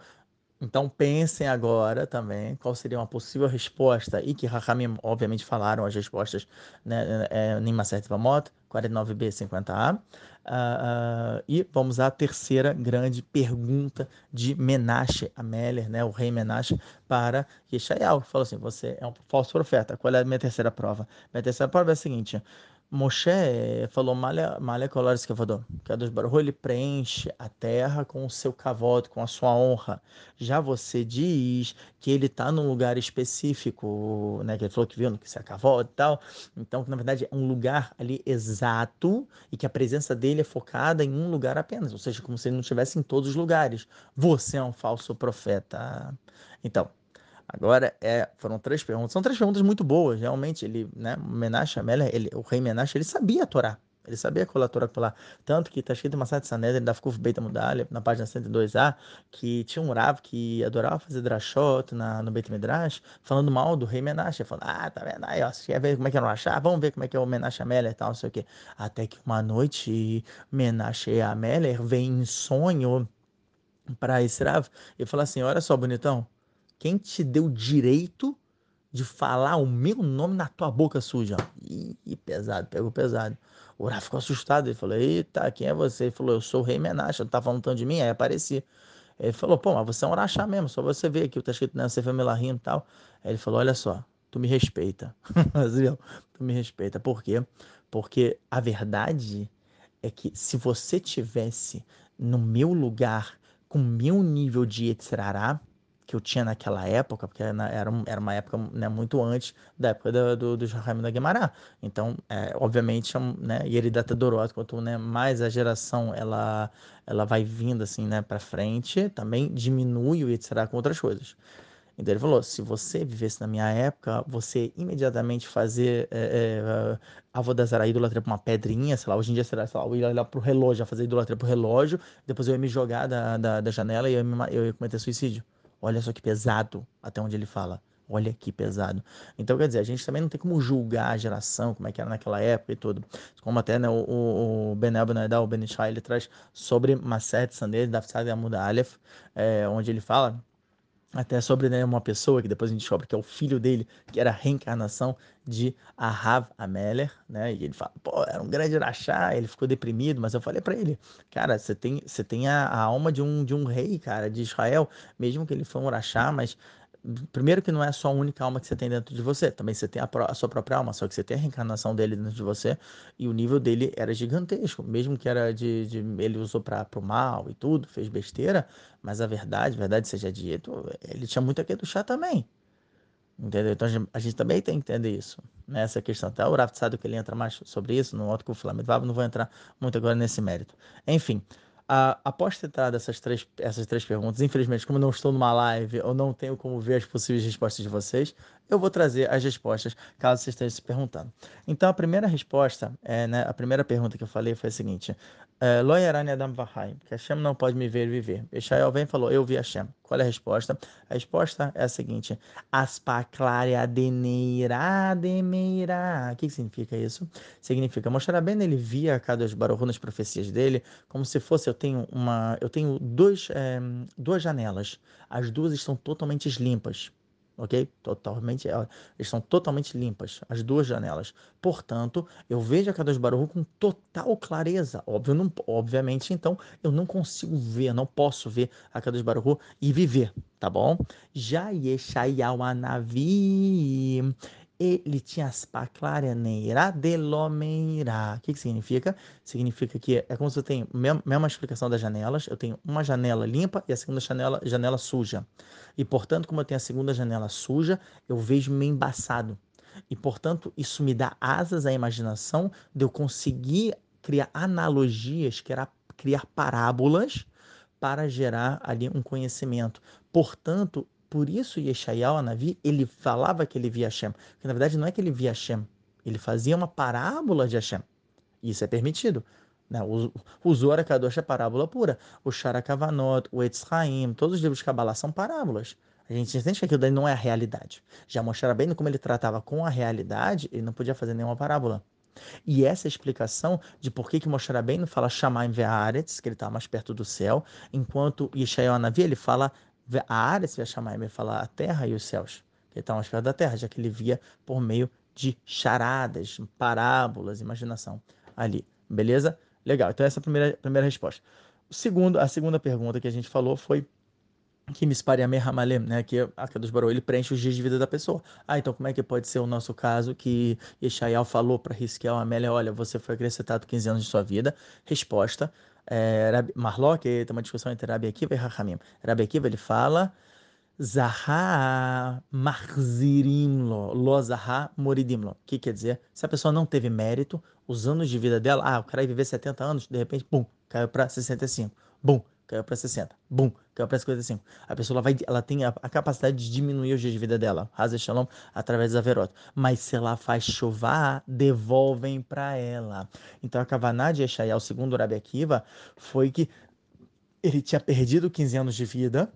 Então pensem agora também qual seria uma possível resposta, e que Rahamim obviamente falaram as respostas né, é, Nima Vamot, 49b, 50a. Uh, e vamos à terceira grande pergunta de Menashe Ameller, né, o rei Menashe, para Yeshayahu, falou assim, você é um falso profeta. Qual é a minha terceira prova? Minha terceira prova é a seguinte, Moshe falou malha malha colares cavador, que a dos Baruch ele preenche a terra com o seu cavalo, com a sua honra. Já você diz que ele está num lugar específico, né? Que ele falou que viu que se é cavalo e tal. Então, que na verdade é um lugar ali exato e que a presença dele é focada em um lugar apenas, ou seja, como se ele não estivesse em todos os lugares. Você é um falso profeta. Então, Agora, é, foram três perguntas. São três perguntas muito boas, realmente. Ele, né, Menashe, ele, o rei Menashe, ele sabia a Torá. Ele sabia qual a Torá falar. Tanto que está escrito em Masat Sanedrin, da Fkuf Beit Mudalha, na página 102a, que tinha um Rav que adorava fazer drashot na, no Beit Midrash, falando mal do rei Menashe, falando, ah, tá vendo aí, ó, quer ver como é que é no achar? Vamos ver como é que é o Menashe Ameller e tal, não sei o quê. Até que uma noite, Menashe Ameller vem em sonho para esse Rav e fala assim, olha só, bonitão, quem te deu direito de falar o meu nome na tua boca suja. Ih, pesado, pegou pesado. O Rafa ficou assustado. Ele falou: Eita, quem é você? Ele falou: Eu sou o rei Menashe. Não tá falando tanto de mim? Aí apareci. Ele falou: Pô, mas você é um Orachá mesmo. Só você ver aqui. Tá escrito né, Sefer Melahim e tal. Aí ele falou: Olha só, tu me respeita. <laughs> tu me respeita. Por quê? Porque a verdade é que se você tivesse no meu lugar, com meu nível de Etzrará, que eu tinha naquela época, porque era, era uma época né, muito antes da época do, do, do Jaime da Guimarães. Então, é, obviamente, é né, e ele data Dorot, quanto né, mais a geração ela, ela vai vindo assim, né, para frente, também diminui o etc. com outras coisas. Então ele falou: se você vivesse na minha época, você imediatamente fazer é, é, avodazara idolatria para uma pedrinha, sei lá, hoje em dia será, sei lá, eu ia olhar pro relógio, fazer idolatria pro relógio, depois eu ia me jogar da, da, da janela e eu ia, me, eu ia cometer suicídio. Olha só que pesado, até onde ele fala. Olha que pesado. Então, quer dizer, a gente também não tem como julgar a geração, como é que era naquela época e tudo. Como até né, o, o, o Ben Abnadal, o Ben Ishai, ele traz sobre Maset Saned, da Amud Aleph, é, onde ele fala até sobre né, uma pessoa que depois a gente descobre que é o filho dele, que era a reencarnação de Ahav Ameler, né? E ele fala, pô, era um grande rachá, ele ficou deprimido, mas eu falei para ele, cara, você tem, você tem a, a, alma de um, de um rei, cara, de Israel, mesmo que ele foi um rachá, mas primeiro que não é só a única alma que você tem dentro de você, também você tem a, a, sua própria alma, só que você tem a reencarnação dele dentro de você e o nível dele era gigantesco, mesmo que era de, de ele usou para o mal e tudo, fez besteira, mas a verdade, a verdade seja dito, ele tinha muito aqui do chá também. Entendeu? Então a gente, a gente, também tem que entender isso, né? essa questão. Até o Rafa sabe que ele entra mais sobre isso no outro com o Flamengo. Não vou entrar muito agora nesse mérito. Enfim, a, após ter essas três, essas três perguntas, infelizmente, como não estou numa live, eu não tenho como ver as possíveis respostas de vocês, eu vou trazer as respostas caso vocês estejam se perguntando. Então, a primeira resposta, é, né, a primeira pergunta que eu falei foi a seguinte: é, Loyarani Adam Vahai, que Hashem não pode me ver viver. Ishael vem e falou: Eu vi Hashem. Qual é a resposta? A resposta é a seguinte: Aspaclaria deneira demeira. O que significa isso? Significa mostrar bem ele via cada Baruch nas profecias dele, como se fosse eu tenho uma, eu tenho dois, é, duas janelas. As duas estão totalmente limpas ok? Totalmente, estão totalmente limpas, as duas janelas. Portanto, eu vejo a Kadosh Baruch com total clareza. Óbvio, não, obviamente, então, eu não consigo ver, não posso ver a Kadosh Baruch e viver, tá bom? Já Yeshayahu Anavi, ele tinha as paclareneira delomeira. O que, que significa? Significa que é como se eu tenho mesma explicação das janelas, eu tenho uma janela limpa e a segunda janela, janela suja. E, portanto, como eu tenho a segunda janela suja, eu vejo meio embaçado. E, portanto, isso me dá asas à imaginação de eu conseguir criar analogias, criar parábolas para gerar ali um conhecimento. Portanto, por isso Yeshayahu Navi, ele falava que ele via Hashem. Porque na verdade não é que ele via Hashem, ele fazia uma parábola de Hashem. Isso é permitido. Né? O, o Kadosh é parábola pura. O Sharakavanot, o Etzraim, todos os livros de Kabbalah são parábolas. A gente entende que aquilo daí não é a realidade. Já mostrar bem como ele tratava com a realidade, ele não podia fazer nenhuma parábola. E essa é explicação de por que, que Moshe não fala Shamaim Ve'aretz, que ele está mais perto do céu, enquanto Yeshayahu Anavi, ele fala a área se chamar, ele vai falar a terra e os céus, que está mais perto da terra, já que ele via por meio de charadas, parábolas, imaginação ali. Beleza? Legal. Então essa é a primeira, primeira resposta. O segundo, a segunda pergunta que a gente falou foi que Misparia Hamalem, né, que a Kadosh Baruch ele preenche os dias de vida da pessoa. Ah, então como é que pode ser o nosso caso que Yeshayahu falou para Risquiel Amélia, olha, você foi acrescentado 15 anos de sua vida? Resposta, é, Marlok, tem uma discussão entre Rabi Akiva e Rahamim. Rabi Akiva, ele fala Zaha Marzirimlo, Lo Zaha Moridimlo. O que quer dizer? Se a pessoa não teve mérito, os anos de vida dela, ah, o cara vai viver 70 anos, de repente, pum, caiu para 65. Bum, caiu para 60. Bum, caiu para 55. A pessoa vai, ela tem a, a, capacidade de diminuir os dias de vida dela, Hazel Shalom, através da verota. Mas se ela faz chover, devolvem para ela. Então a Kavaná de Eshayah, o segundo Rabi Akiva, foi que ele tinha perdido 15 anos de vida,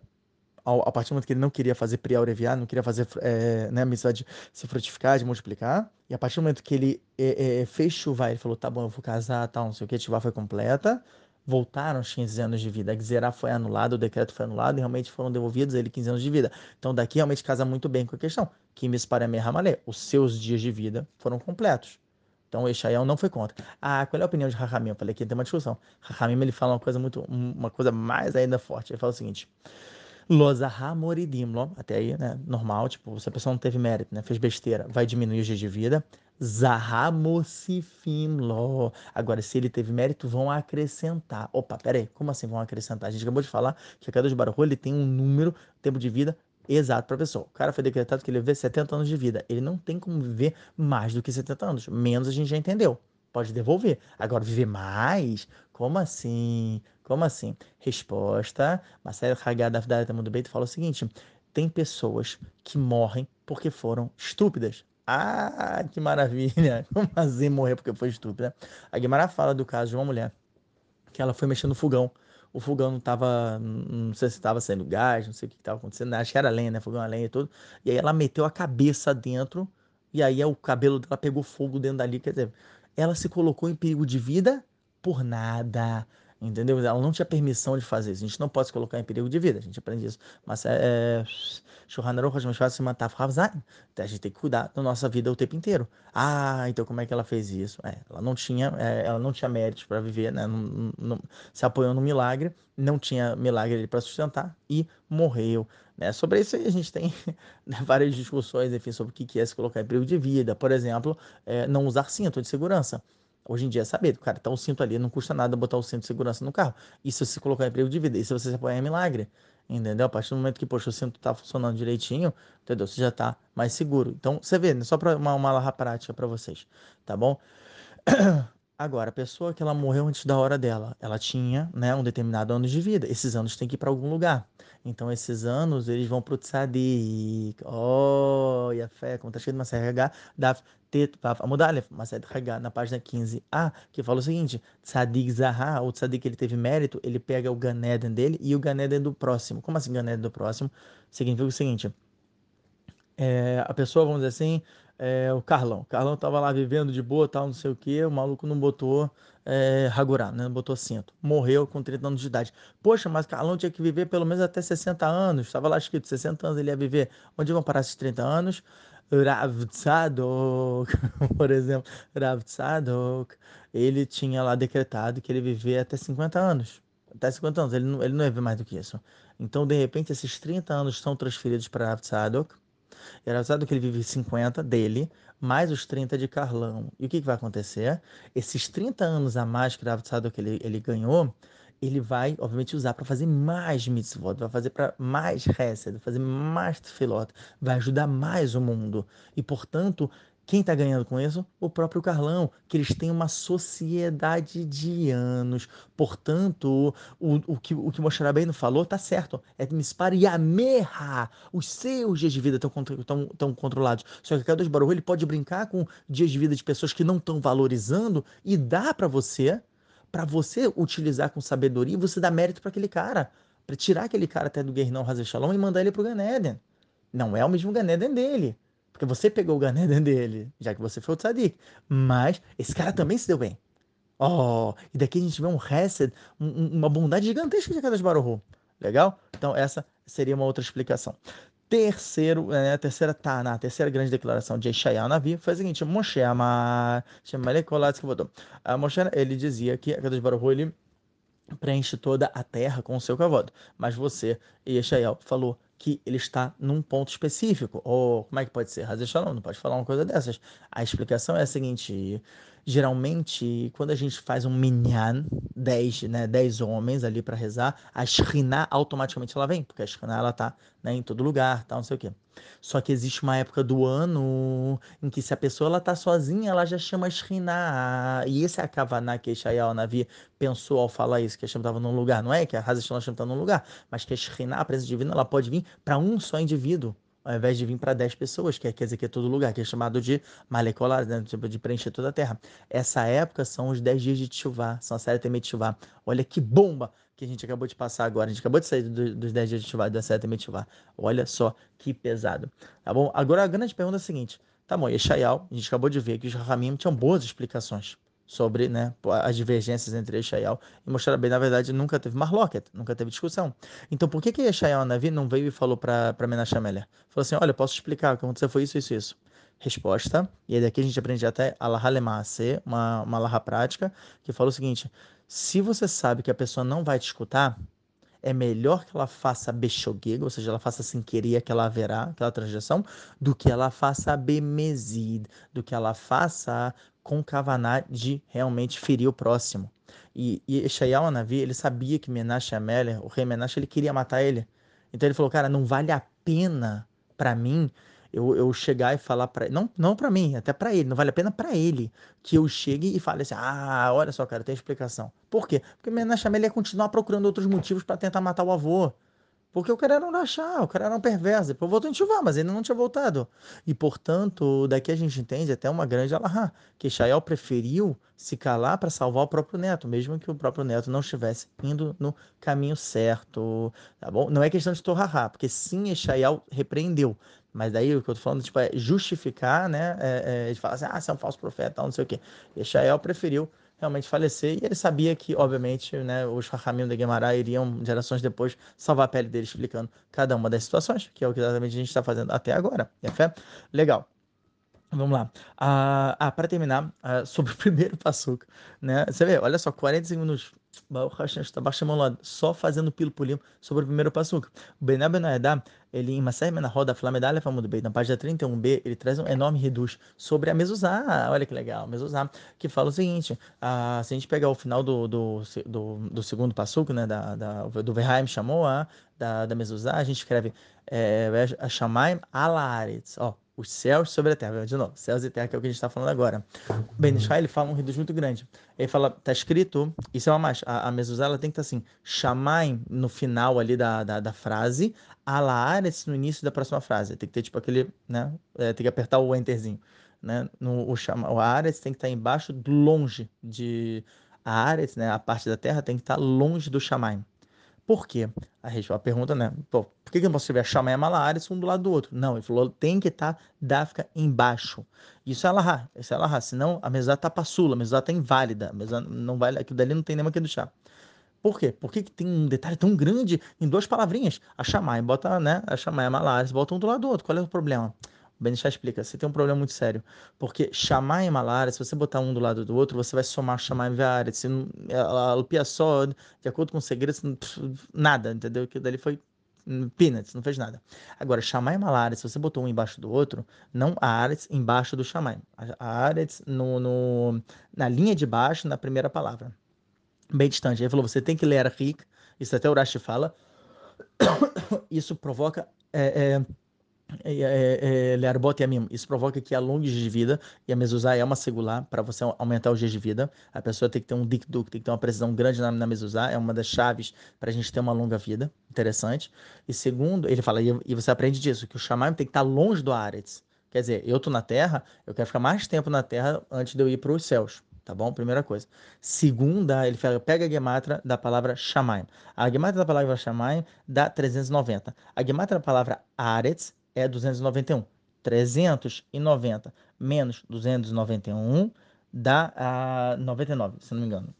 a partir do momento que ele não queria fazer priaureviar, não queria fazer é, né, a missão de se frutificar, de multiplicar, e a partir do momento que ele é, é, fez chuva, ele falou, tá bom, eu vou casar, tal, não sei o que, a chuva foi completa, voltaram os 15 anos de vida. A Gzerá foi anulado, o decreto foi anulado e realmente foram devolvidos ele 15 anos de vida. Então daqui realmente casa muito bem com a questão. Que Ramalé, os seus dias de vida foram completos. Então Eixaiel não foi contra. Ah, qual é a opinião de Rahamim? Eu falei que tem uma discussão. Rahamim ele fala uma coisa muito, uma coisa mais ainda forte. Ele fala o seguinte: Lozaha moridim, até aí, né, normal, tipo, se a pessoa não teve mérito, né, fez besteira, vai diminuir os dias de vida. Zahamosifim lo. Agora, se ele teve mérito, vão acrescentar. Opa, peraí, como assim vão acrescentar? A gente acabou de falar que a de Baruch ele tem um número, tempo de vida exato pessoa. O cara foi decretado que ele viver 70 anos de vida. Ele não tem como viver mais do que 70 anos. Menos a gente já entendeu. Pode devolver. Agora, viver mais? Como assim? Como assim? Resposta: Marcelo Hagá da Mundo Beito fala o seguinte: tem pessoas que morrem porque foram estúpidas. Ah, que maravilha! <laughs> Como assim morrer porque foi estúpida? A Guimara fala do caso de uma mulher que ela foi mexendo no fogão. O fogão não estava, não sei se estava saindo gás, não sei o que estava acontecendo, acho que era lenha, né? Fogão a lenha e tudo. E aí ela meteu a cabeça dentro e aí o cabelo dela pegou fogo dentro dali. Quer dizer, ela se colocou em perigo de vida por nada entendeu? Ela não tinha permissão de fazer isso. A gente não pode se colocar em perigo de vida, a gente aprende isso. Mas é. se matar então, a gente tem que cuidar da nossa vida o tempo inteiro. Ah, então como é que ela fez isso? É, ela não tinha, é, ela não tinha méritos para viver, né? Não, não, se apoiou no milagre, não tinha milagre para sustentar e morreu. Né? Sobre isso a gente tem <laughs> né, várias discussões, enfim, sobre o que é se colocar em perigo de vida. Por exemplo, é, não usar cinto de segurança. Hoje em dia, saber, cara, tá o cinto ali, não custa nada botar o cinto de segurança no carro. E se colocar em perigo de vida, se você se apoiar é milagre, entendeu? A partir do momento que, poxa, o cinto tá funcionando direitinho, entendeu? Você já tá mais seguro. Então, você vê, né? só para uma, uma larra prática para vocês, tá bom? <clears throat> Agora, a pessoa que ela morreu antes da hora dela, ela tinha né, um determinado ano de vida. Esses anos têm que ir para algum lugar. Então, esses anos, eles vão para o tzadik. Oh, e a fé, como está escrito na CRH, Vav Amudalef, Mased Hagar, na página 15a, que fala o seguinte, tzadik Zahar, o tzadik ele teve mérito, ele pega o Ganeden dele e o Ganeden do próximo. Como assim Ganeden do próximo? Significa o seguinte, é, a pessoa, vamos dizer assim, é, o Carlão. O Carlão tava lá vivendo de boa, tal, não sei o que, o maluco não botou é, né? não botou cinto. Morreu com 30 anos de idade. Poxa, mas Carlão tinha que viver pelo menos até 60 anos. Estava lá escrito, 60 anos ele ia viver. Onde vão parar esses 30 anos? Rav Tzadok, <laughs> por exemplo, Rav Tzadok, ele tinha lá decretado que ele viver até 50 anos. Até 50 anos, ele não, ele não ia viver mais do que isso. Então, de repente, esses 30 anos são transferidos para Rav Tzadok, e era usado que ele vive 50 dele, mais os 30 de Carlão. E o que, que vai acontecer? Esses 30 anos a mais que o que ele, ele ganhou, ele vai, obviamente, usar para fazer mais mitzvot, vai fazer para mais vai fazer mais tefilot, vai ajudar mais o mundo. E, portanto, quem está ganhando com isso? O próprio Carlão, que eles têm uma sociedade de anos. Portanto, o, o que o que Moshe Rabbeinu falou está certo. É Mispar Yameha. Os seus dias de vida estão controlados. Só que cada Baruch ele pode brincar com dias de vida de pessoas que não estão valorizando e dá para você, para você utilizar com sabedoria, você dá mérito para aquele cara. Para tirar aquele cara até do Guerrinão Hazel Shalom e mandar ele para o Ganeden. Não é o mesmo Ganeden dele. Porque você pegou o Ganeden <laughs> dele, já que você foi o tzadik. Mas esse cara também se deu bem. Oh, e daqui a gente vê um Hesed, um, uma bondade gigantesca de Kadosh Baruch Legal? Então essa seria uma outra explicação. Terceiro, né, a terceira tá na terceira grande declaração de Yeshayahu Navi foi a seguinte: Moshe Amar. A Moshe, ele dizia que Kadosh Baruch ele preenche toda a terra com o seu cavalo. Mas você, Yeshayahu, falou que ele está num ponto específico. Ou como é que pode ser? Razé Shalom, não pode falar uma coisa dessas. A explicação é a seguinte: Geralmente, quando a gente faz um minyan, 10, né, 10 homens ali para rezar, a Shekhinah automaticamente ela vem, porque a Shekhinah ela tá né, em todo lugar, tal, não sei o quê. Só que existe uma época do ano em que se a pessoa ela tá sozinha, ela já chama a Shekhinah. E esse é a Kavaná que Ishael Navi pensou ao falar isso, que a Hashem estava num lugar, não é? Que a Hazat Hashem está num lugar, mas que a Shekhinah, a presença divina, ela pode vir para um só indivíduo ao invés de vir para 10 pessoas, que é, quer dizer que é todo lugar, que é chamado de malecolar, né? tipo de preencher toda a terra. Essa época são os 10 dias de Tchuvá, são a série Temet Tchuvá. Olha que bomba que a gente acabou de passar agora. A gente acabou de sair do, dos 10 dias de Tchuvá, da série Temet Tchuvá. Olha só que pesado. Tá bom? Agora a grande pergunta é a seguinte. Tá bom, Yeshayal, a gente acabou de ver que os Rahamim tinham boas explicações sobre né, as divergências entre Yeshayahu e Moshe bem na verdade, nunca teve marloquet, nunca teve discussão. Então, por que que Yeshayahu Navi não veio e falou para Menachem Falou assim, olha, posso explicar, o que aconteceu foi isso, isso, isso. Resposta, e aí daqui a gente aprende até Allah Lemase, uma, uma Alaha prática, que fala o seguinte, se você sabe que a pessoa não vai te escutar, é melhor que ela faça beshogeg, ou seja, ela faça sem querer aquela haverá, aquela transgressão, do que ela faça bemezid, do que ela faça com kavaná de realmente ferir o próximo. E, e Eshayahu Navi, ele sabia que Menashe Ameler, o rei Menashe, ele queria matar ele. Então ele falou, cara, não vale a pena para mim eu, eu chegar e falar para não não para mim, até para ele, não vale a pena para ele que eu chegue e fale assim: "Ah, olha só, cara, tem explicação". Por quê? Porque Menashe Ameler ia continuar procurando outros motivos para tentar matar o avô. Porque o cara era um rachá, o cara era um perverso. Depois voltou em chuva, mas ele não tinha voltado. E, portanto, daqui a gente entende até uma grande alahá, que Shael preferiu se calar para salvar o próprio neto, mesmo que o próprio neto não estivesse indo no caminho certo. Tá bom? Não é questão de torrahá, porque sim, Shael repreendeu. Mas daí o que eu tô falando tipo, é justificar, né? É, é, de falar assim, ah, você é um falso profeta, não sei o quê. Shael preferiu realmente falecer. E ele sabia que, obviamente, né, os Rahamim da Guemará iriam, gerações depois, salvar a pele dele, explicando cada uma das situações, que é o que exatamente a gente está fazendo até agora. É fé? Legal. Vamos lá. Ah, ah para terminar, ah, <laughs> sobre o primeiro passuco, né? Você vê, olha só, 45 minutos. Baruch Hashem baixando só fazendo pilo pulinho sobre o primeiro passuco. O Bené Benaedá, ele em Maser Menahod, a Flamedalha Famudo Bey, na página 31b, ele traz um enorme reduz sobre a Mezuzá. Olha que legal, Mezuzá, que fala o seguinte: ah, se a gente pegar o final do, do, do, do segundo passuco, né, da, da, do Verhaim chamou a da, da Mezuzá, a gente escreve é, Shamaim Alaretz. Ó, os céus sobre a terra. De novo, céus e terra, que é o que a gente está falando agora. Ben Israel, fala um reduz muito grande. Ele fala, tá escrito, isso é uma mais, a, a mezuzá, tem que estar tá assim, chamai no final ali da, da, da frase, alaares no início da próxima frase. Tem que ter tipo aquele, né, é, tem que apertar o enterzinho. Né? No, o, chama, o Ares tem que estar tá embaixo, longe de... A Ares, né, a parte da terra, tem que estar tá longe do Shamaim. Por quê? A, a pergunta, né? Pô, por que, que eu não posso escrever Shammai e Malares um do lado do outro? Não, ele falou, tem que estar tá Dafka embaixo. Isso é Alahá, isso é Alahá. Senão a mesada está passula, a mesada está inválida. A mesada não vale, aquilo dali não tem nem que do chá. Por quê? Por que, que tem um detalhe tão grande em duas palavrinhas? A Shammai bota, né? A Shammai e Malares botam um do lado do outro. Qual é o problema? Benishá explica, você tem um problema muito sério. Porque chamar e malar, se você botar um do lado do outro, você vai somar chamar e veare. Se a só, de acordo com o segredo, nada, entendeu? Que dali foi hum, peanuts, não fez nada. Agora, chamar e malar, se você botou um embaixo do outro, não a ares embaixo do chamar. A ares no, no, na linha de baixo, na primeira palavra. Bem distante. Ele falou, você tem que ler a rica, isso até o Rashi fala. <coughs> Isso provoca... É, é, é, é, é mim. Isso provoca que alongue de vida, e a mezuzá é uma segular para você aumentar os dias de vida. A pessoa tem que ter um dikduk, tem que ter uma precisão grande na, na mezuzá, é uma das chaves para a gente ter uma longa vida. Interessante. E segundo, ele fala, e, você aprende disso, que o shamayim tem que estar longe do Aretz. Quer dizer, eu tô na Terra, eu quero ficar mais tempo na Terra antes de eu ir para os céus. Tá bom? Primeira coisa. Segunda, ele fala, pega a gematra da palavra shamayim. A gematra da palavra shamayim dá 390. A gematra da palavra aretz é 291. 390 menos 291 dá a 99, se não me engano.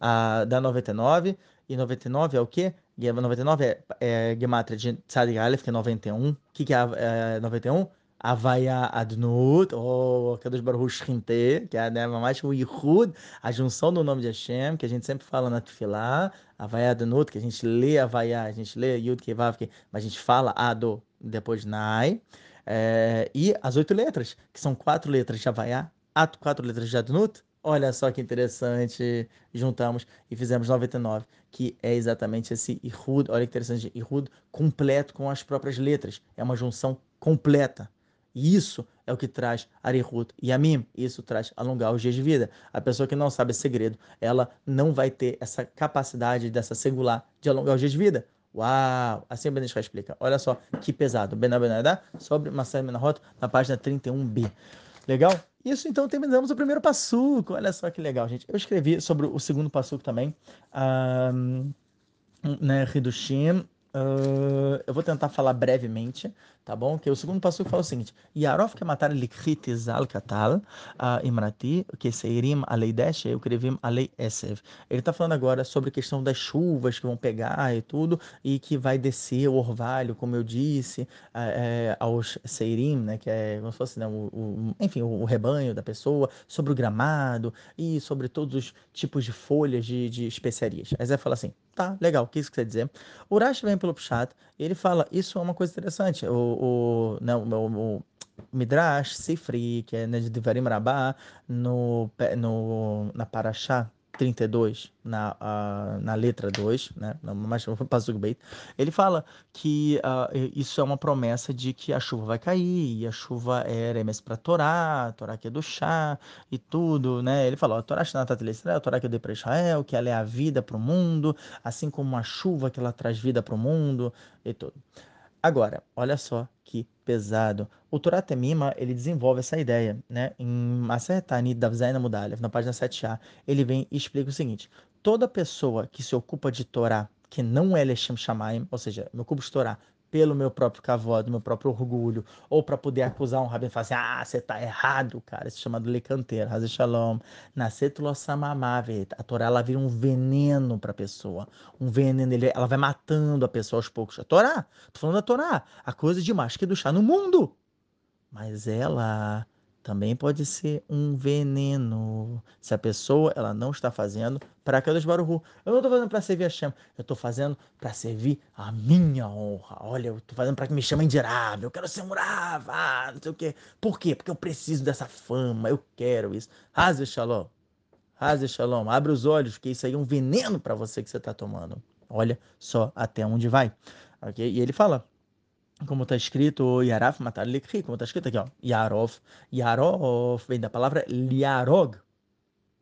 A, dá 99, e 99 é o quê? 99 é, é Gematria de Tzadik Aleph, que é 91. O que, que é, é 91? Havaya Adnut, ou Kadosh Baruch Shinte, que é né, mais o Yihud, a junção do nome de Hashem, que a gente sempre fala na Tefillah, Havaya Adnut, que a gente lê Havaya, a gente lê Yud Kevav, mas a gente fala Ado depois Nai, é, e as oito letras, que são quatro letras de Havaya, quatro letras de Adnut, Olha só que interessante, juntamos e fizemos 99, que é exatamente esse Ihud, olha que interessante, Ihud completo com as próprias letras, é uma junção completa. E isso é o que traz Arihut e Amim, isso traz alongar os dias de vida. A pessoa que não sabe esse segredo, ela não vai ter essa capacidade dessa singular de alongar os dias de vida. Uau! Assim o Benishra explica. Olha só que pesado. Benabenadá sobre Masai Menahot, na página 31b. Legal? Isso então terminamos o primeiro passuco. Olha só que legal, gente. Eu escrevi sobre o segundo passuco também. Um, né, Hidushim, Uh, eu vou tentar falar brevemente, tá bom? Que o segundo passo fala o seguinte: Yarof que matar likhit zal katal imrati que seirim alei desh eu krevim alei esev. Ele está falando agora sobre a questão das chuvas que vão pegar e tudo e que vai descer o orvalho, como eu disse, é, aos seirim, né? Que é como se fosse, né, o, o, enfim, o, rebanho da pessoa, sobre o gramado e sobre todos os tipos de folhas de, de especiarias. Aí você fala assim: tá, legal, o que isso quer dizer? O vem pelo Pshat ele fala, isso é uma coisa interessante, o, o, não, né, o, o Midrash Sifri, que é né, de Devarim Rabá, no, no, na Parashá 32, na, uh, na letra 2, né, mais <laughs> Pasuk Beit, ele fala que uh, isso é uma promessa de que a chuva vai cair, e a chuva é Eremes para Torá, Torá que é do chá e tudo, né? Ele falou, a Torá a Torá que eu dei para Israel, que ela é a vida para o mundo, assim como a chuva que ela traz vida para o mundo e tudo. Agora, olha só que pesado. O Torá Temima, ele desenvolve essa ideia, né? Em Masertani Davzaina Mudalev, na página 7a, ele vem e explica o seguinte: toda pessoa que se ocupa de Torá, que não é Leshem Shamaim, ou seja, me ocupa de Torá pelo meu próprio cavalo, meu próprio orgulho, ou para poder acusar um rabino e falar assim: ah, você tá errado, cara. Isso é chamado lecanteiro, Hazel Shalom. Nascetulo samamave. A Torá ela vira um veneno para a pessoa. Um veneno, ela vai matando a pessoa aos poucos. A Torá, tô falando da Torá, a coisa de mais que do chá no mundo. Mas ela também pode ser um veneno. Se a pessoa ela não está fazendo para Kadosh Baruhu. Eu não estou fazendo para servir a Shem, eu estou fazendo para servir a minha honra. Olha, eu estou fazendo para que me chamem de Rav, eu quero ser um Rav, ah, não sei o quê. Por quê? Porque eu preciso dessa fama, eu quero isso. Hazel Shalom, Hazel Shalom, abre os olhos, porque isso aí é um veneno para você que você está tomando. Olha só até onde vai. Okay? E ele fala, como está escrito Yaraf matar Likri, como está escrito aqui, ó, Yarov. Yarov vem da palavra Liarog,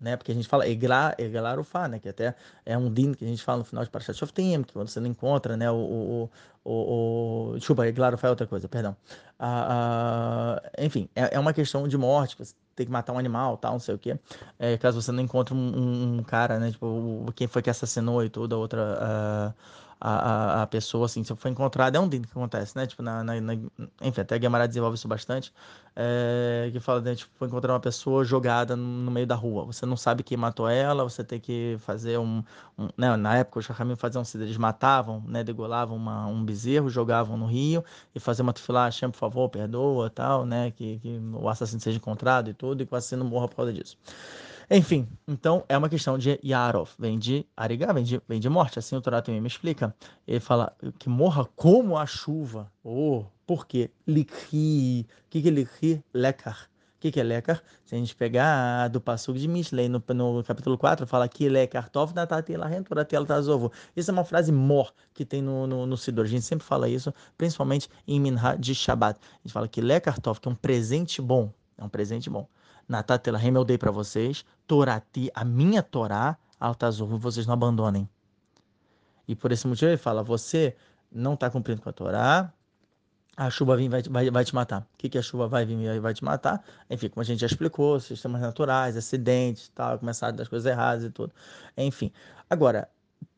né? Porque a gente fala Eglar, Eglarufá, né? Que até é um din que a gente fala no final de Parashat Shoftim, que quando você não encontra, né? O, o, o, o desculpa, Eglarufá é outra coisa, perdão. Ah, ah, enfim, é, é uma questão de morte, que você tem que matar um animal, tal, não sei o quê. É, caso você não encontre um, um, cara, né? Tipo, quem foi que assassinou e tudo, a outra... Uh, a, a, pessoa, assim, se for encontrada, é um dentro que acontece, né? Tipo, na, na, na enfim, até a Guimarães desenvolve isso bastante, é, que fala, né, tipo, foi encontrar uma pessoa jogada no meio da rua, você não sabe quem matou ela, você tem que fazer um, um né, na época os Chachamim faziam eles matavam, né, degolavam uma, um bezerro, jogavam no rio, e faziam uma Hashem, por favor, perdoa, tal, né, que, que o assassino seja encontrado e tudo, e que o assassino morra por causa disso. Enfim, então é uma questão de Yarov, vem de Arigá, vem de, vem de morte. Assim o Torá também me explica. Ele fala que morra como a chuva. Oh, por quê? Likhi. O que, que é Likhi? Lekar. O que, que é Lekar? Se a gente pegar do Passug de Mishlei, no, no capítulo 4, fala que Lekar Tov Natati Lahentura Tazovo. Isso é uma frase mor que tem no, no, no Sidor. A gente sempre fala isso, principalmente em Minha de Shabbat. A gente fala que Lekar Tov, que é um presente bom. É um presente bom. Natatelahem eu dei para vocês, Torati, a minha Torá, Altazur, vocês não abandonem. E por esse motivo ele fala, você não está cumprindo com a Torá, a chuva vem vai, vai, vai te matar. O que, que a chuva vai vir e vai te matar? Enfim, como a gente já explicou, sistemas naturais, acidentes, tal, começar das coisas erradas e tudo. Enfim, agora,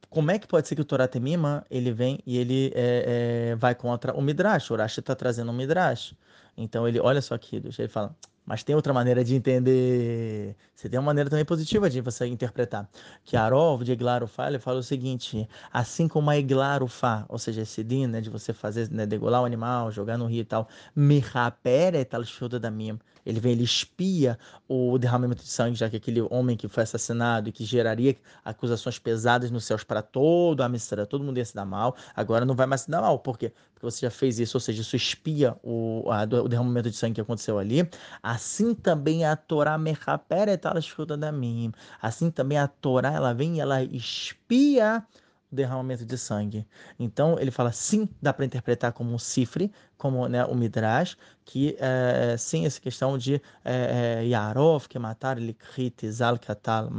como é que pode ser que o Torá Temima, ele vem e ele é, é, vai contra o Midrash? O Urashi está trazendo um Midrash. Então ele, olha só aqui, ele fala, mas tem outra maneira de entender. Você tem uma maneira também positiva de você interpretar. Que Arov, de Eglarufá, ele fala o seguinte: assim como a Eglarufá, ou seja, esse din, né, de você fazer, né, degolar o animal, jogar no rio e tal, Mihapere tal da minha, Ele vem, ele espia o derramamento de sangue, já que aquele homem que foi assassinado e que geraria acusações pesadas nos céus para todo a Mistra, todo mundo ia se dar mal, agora não vai mais se dar mal. Por quê? Porque você já fez isso, ou seja, isso espia o, a, o derramamento de sangue que aconteceu ali. Assim também a Torá mechaperet al da mim. Assim também a Torá, ela vem e ela espia derramamento de sangue. Então ele fala sim, dá para interpretar como um cifre, como né, o Midrash, que é, sim, essa questão de é, Yarov, que matar Likrit, Zal, Katal,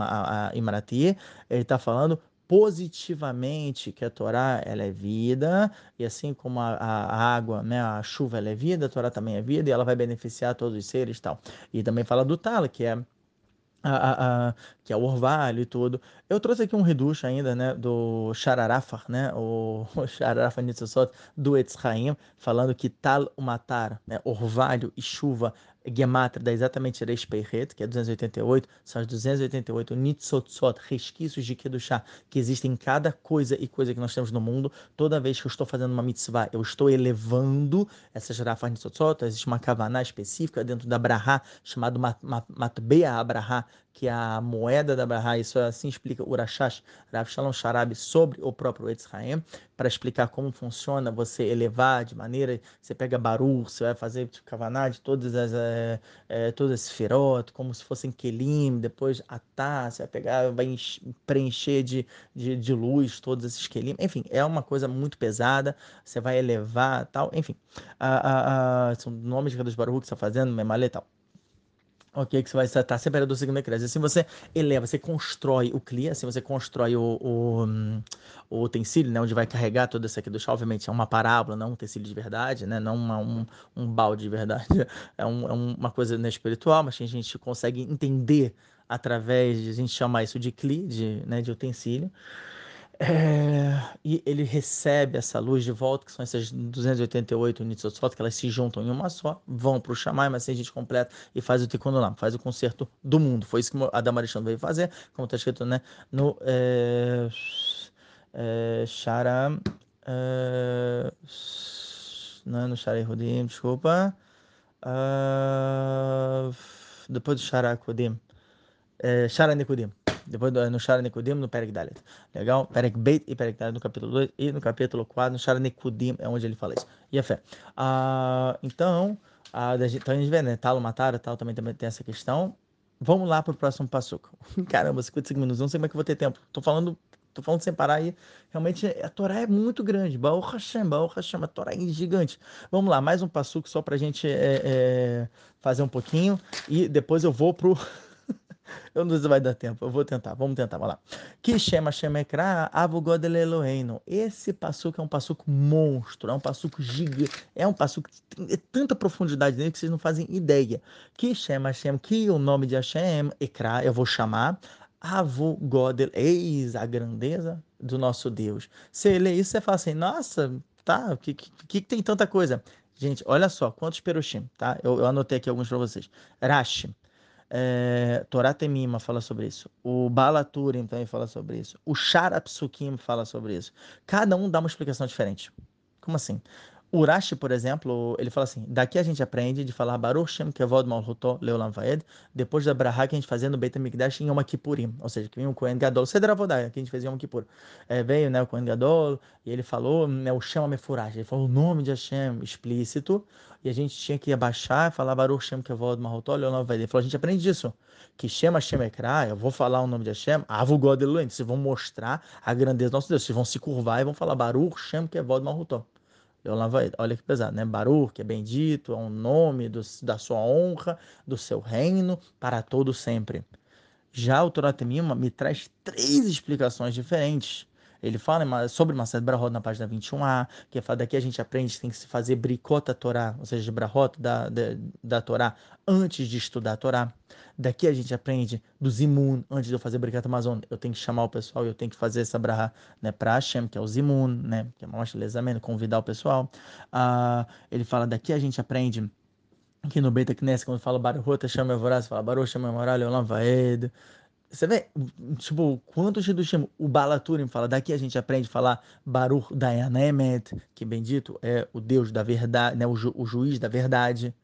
Imarati, ele está falando positivamente que a Torá ela é vida e assim como a, a, água, né, a chuva ela é vida, a Torá também é vida e ela vai beneficiar todos os seres tal. E também fala do Tala, que é a, a, a, que é o orvalho e tudo. Eu trouxe aqui um reducho ainda, né, do Shararafar, né, o, <laughs> o Shararafar Nitzosot, do Etzraim, falando que tal matar, né, orvalho e chuva, Gematria dá exatamente Peiret, que é 288, são as 288 Nitzotzot, resquícios de Kedushá, que existem em cada coisa e coisa que nós temos no mundo. Toda vez que eu estou fazendo uma mitzvah, eu estou elevando essas Rafah Nitzotzot, existe uma kavaná específica dentro da Brahá, chamado Matbea Abraha, que a moeda da Brahá, isso assim explica Urashash, Rav Shalom Sharabi, sobre o próprio Etzraim, para explicar como funciona você elevar de maneira, você pega Baruch, você vai fazer tipo, Kavaná de todas as, é, é, todas as ferot, como se fossem Kelim, depois Atá, você vai pegar, vai preencher de, de, de luz todos esses Kelim, enfim, é uma coisa muito pesada, você vai elevar tal, enfim, a, a, a, são nomes de Baruch que você está fazendo, Memale e tal. Ok, que você vai estar sempre do segundo cresce. Assim você eleva, você constrói o CLI, assim você constrói o, o, o utensílio, né, onde vai carregar todo isso aqui do chá. Obviamente é uma parábola, não um utensílio de verdade, né, não uma, um, um balde de verdade. <laughs> É, um, é uma coisa né, espiritual, mas a gente consegue entender através de a gente chamar isso de CLI, de, né, de utensílio. É, e ele recebe essa luz de volta, que são essas 288 Nitzotzot, que elas se juntam em uma só, vão para o Shammai, mas sem a gente completa, e faz o Tikkun faz o concerto do mundo. Foi isso que Adam Arishon veio fazer, como está escrito né, no é, é, Shara... É, não é no Shara Yehudim, desculpa. Uh, depois do Shara. É, Shara depois no Shara Nekudim, no Perek Dalet. Legal? Perek Beit e Perek Dalet no capítulo 2 e no capítulo 4, no Shara Nekudim, é onde ele fala isso. E a fé. Ah, então, ah, então a gente vê, né? Talo Matara, tal, também, também tem essa questão. Vamos lá para o próximo passuco. <laughs> Caramba, 55 minutos, não sei como é que eu vou ter tempo. Tô falando tô falando sem parar aí, realmente a Torá é muito grande, Baal Hashem, Baal Hashem, a Torá é gigante. Vamos lá, mais um passuco só para a gente é, é, fazer um pouquinho e depois eu vou pro <laughs> <laughs> eu não sei se vai dar tempo, eu vou tentar, vamos tentar, vamos lá. Que Shemekra Eloheinu. Esse passuco é um passuco monstro, é um passuco gigante, é um passuco que tem tanta profundidade nele que vocês não fazem ideia. Que chama que o nome de Hashem, Ekra, eu vou chamar Avugodel, eis a grandeza do nosso Deus. Você lê isso, você fala assim, nossa, tá, o que, que, que tem tanta coisa? Gente, olha só, quantos perushim, tá? Eu, eu anotei aqui alguns para vocês. Rashi, é, Torá Temima fala sobre isso. O Balaturim também fala sobre isso. O Sharapsukim fala sobre isso. Cada um dá uma explicação diferente. Como assim? Urashi, por exemplo, ele fala assim: daqui a gente aprende de falar Baruch Shem Kevod Malhuto Leolam Vaed, depois da Braha que a gente fazia no Beit HaMikdash em Yom Kippurim, ou seja, que vinha o Kohen Gadol, Cedra Vodai, que a gente fazia em Yom Kippur. É, veio né, o Kohen Gadol e ele falou né, o Shem Amefurash, ele falou o nome de Hashem explícito, e a gente tinha que abaixar e falar Baruch Shem Kevod Malhuto Leolam Vaed. Ele falou: a gente aprende disso. Que Shem Hashem Ekra, eu vou falar o nome de Hashem, Avu God vocês vão mostrar a grandeza do nosso Deus, vocês vão se curvar e vão falar Baruch Shem Kevod Malhuto. Olha que pesado, né? Baruch, que é bendito, é um nome do, da sua honra, do seu reino, para todo sempre. Já o Torah Temima me traz três explicações diferentes. Ele fala sobre Masad Brahot na página 21a, que é daqui a gente aprende que tem que se fazer bricota Torá, ou seja, Brahot da, da, da Torá, antes de estudar a Torá. Daqui a gente aprende do Zimun, antes de eu fazer Bricata Amazon, eu tenho que chamar o pessoal, eu tenho que fazer essa Braha né, para Hashem, que é o Zimun, né, que é uma lesamento, convidar o pessoal. Uh, ele fala, daqui a gente aprende que no Beta Knesset, quando fala Baruch chama Evorá, fala Baruch chama Moral, Olam Vaed, você vê, tipo, quantos Hidushim o Balaturim fala, daqui a gente aprende a falar Baruch Dayanemet, que bendito é o Deus da verdade, né, o, ju, o juiz da verdade.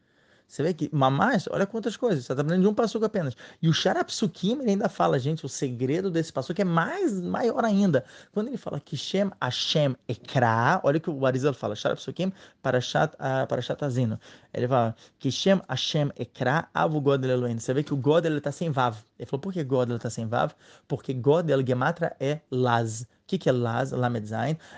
Você vê que, mamás, olha quantas coisas, você está aprendendo de um passuco apenas. E o Sharapsukim, ele ainda fala, gente, o segredo desse passuco é mais, maior ainda. Quando ele fala que Shem Hashem Ekra, olha o que o Arizal fala, Sharapsukim para Shatazino. Ele fala que Shem Hashem Ekra Avu Godel Elohim. Você vê que o Godel está sem Vav. Ele falou, por que Godel está sem Vav? Porque Godel Gematra é Laz. O que, que é Laz, Lamed?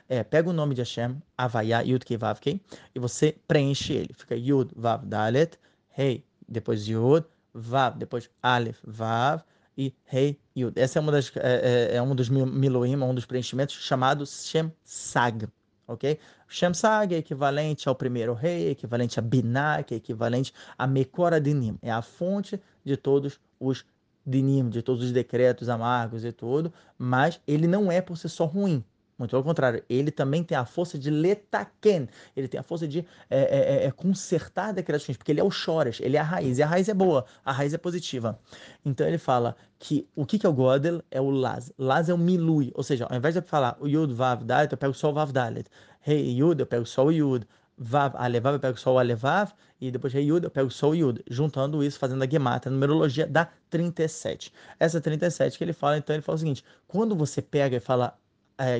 É, pega o nome de Hashem, Avaya, Yud Kei Vav Kei, e você preenche ele. Fica Yud Vav Dalet, Rei, depois Yud, Vav, depois Aleph, Vav, e Rei Yud. Essa é uma das é, é, é um dos miloim, um dos preenchimentos chamado Shem Sag, ok? Shem Sag é equivalente ao primeiro rei, é equivalente a Binah, que é equivalente a Mekora Dinim, é a fonte de todos os dinim, de todos os decretos amargos e tudo, mas ele não é por si só ruim. Muito pelo contrário, ele também tem a força de letaken, ele tem a força de é, é, é, é consertar decretos, porque ele é o chores, ele é a raiz, e a raiz é boa, a raiz é positiva. Então ele fala que o que, que é o Godel? É o Laz. Laz é o Milui, ou seja, ao invés de falar o Yud Vav Dalet, eu pego só o Vav Dalet. Rei hey, Yud, eu pego só o Yud. Vav, Alevav, eu pego só o Alevav, e depois Rei Yud, eu pego só o Yud, juntando isso, fazendo a Gemata, a numerologia da 37. Essa 37 que ele fala, então ele fala o seguinte, quando você pega e fala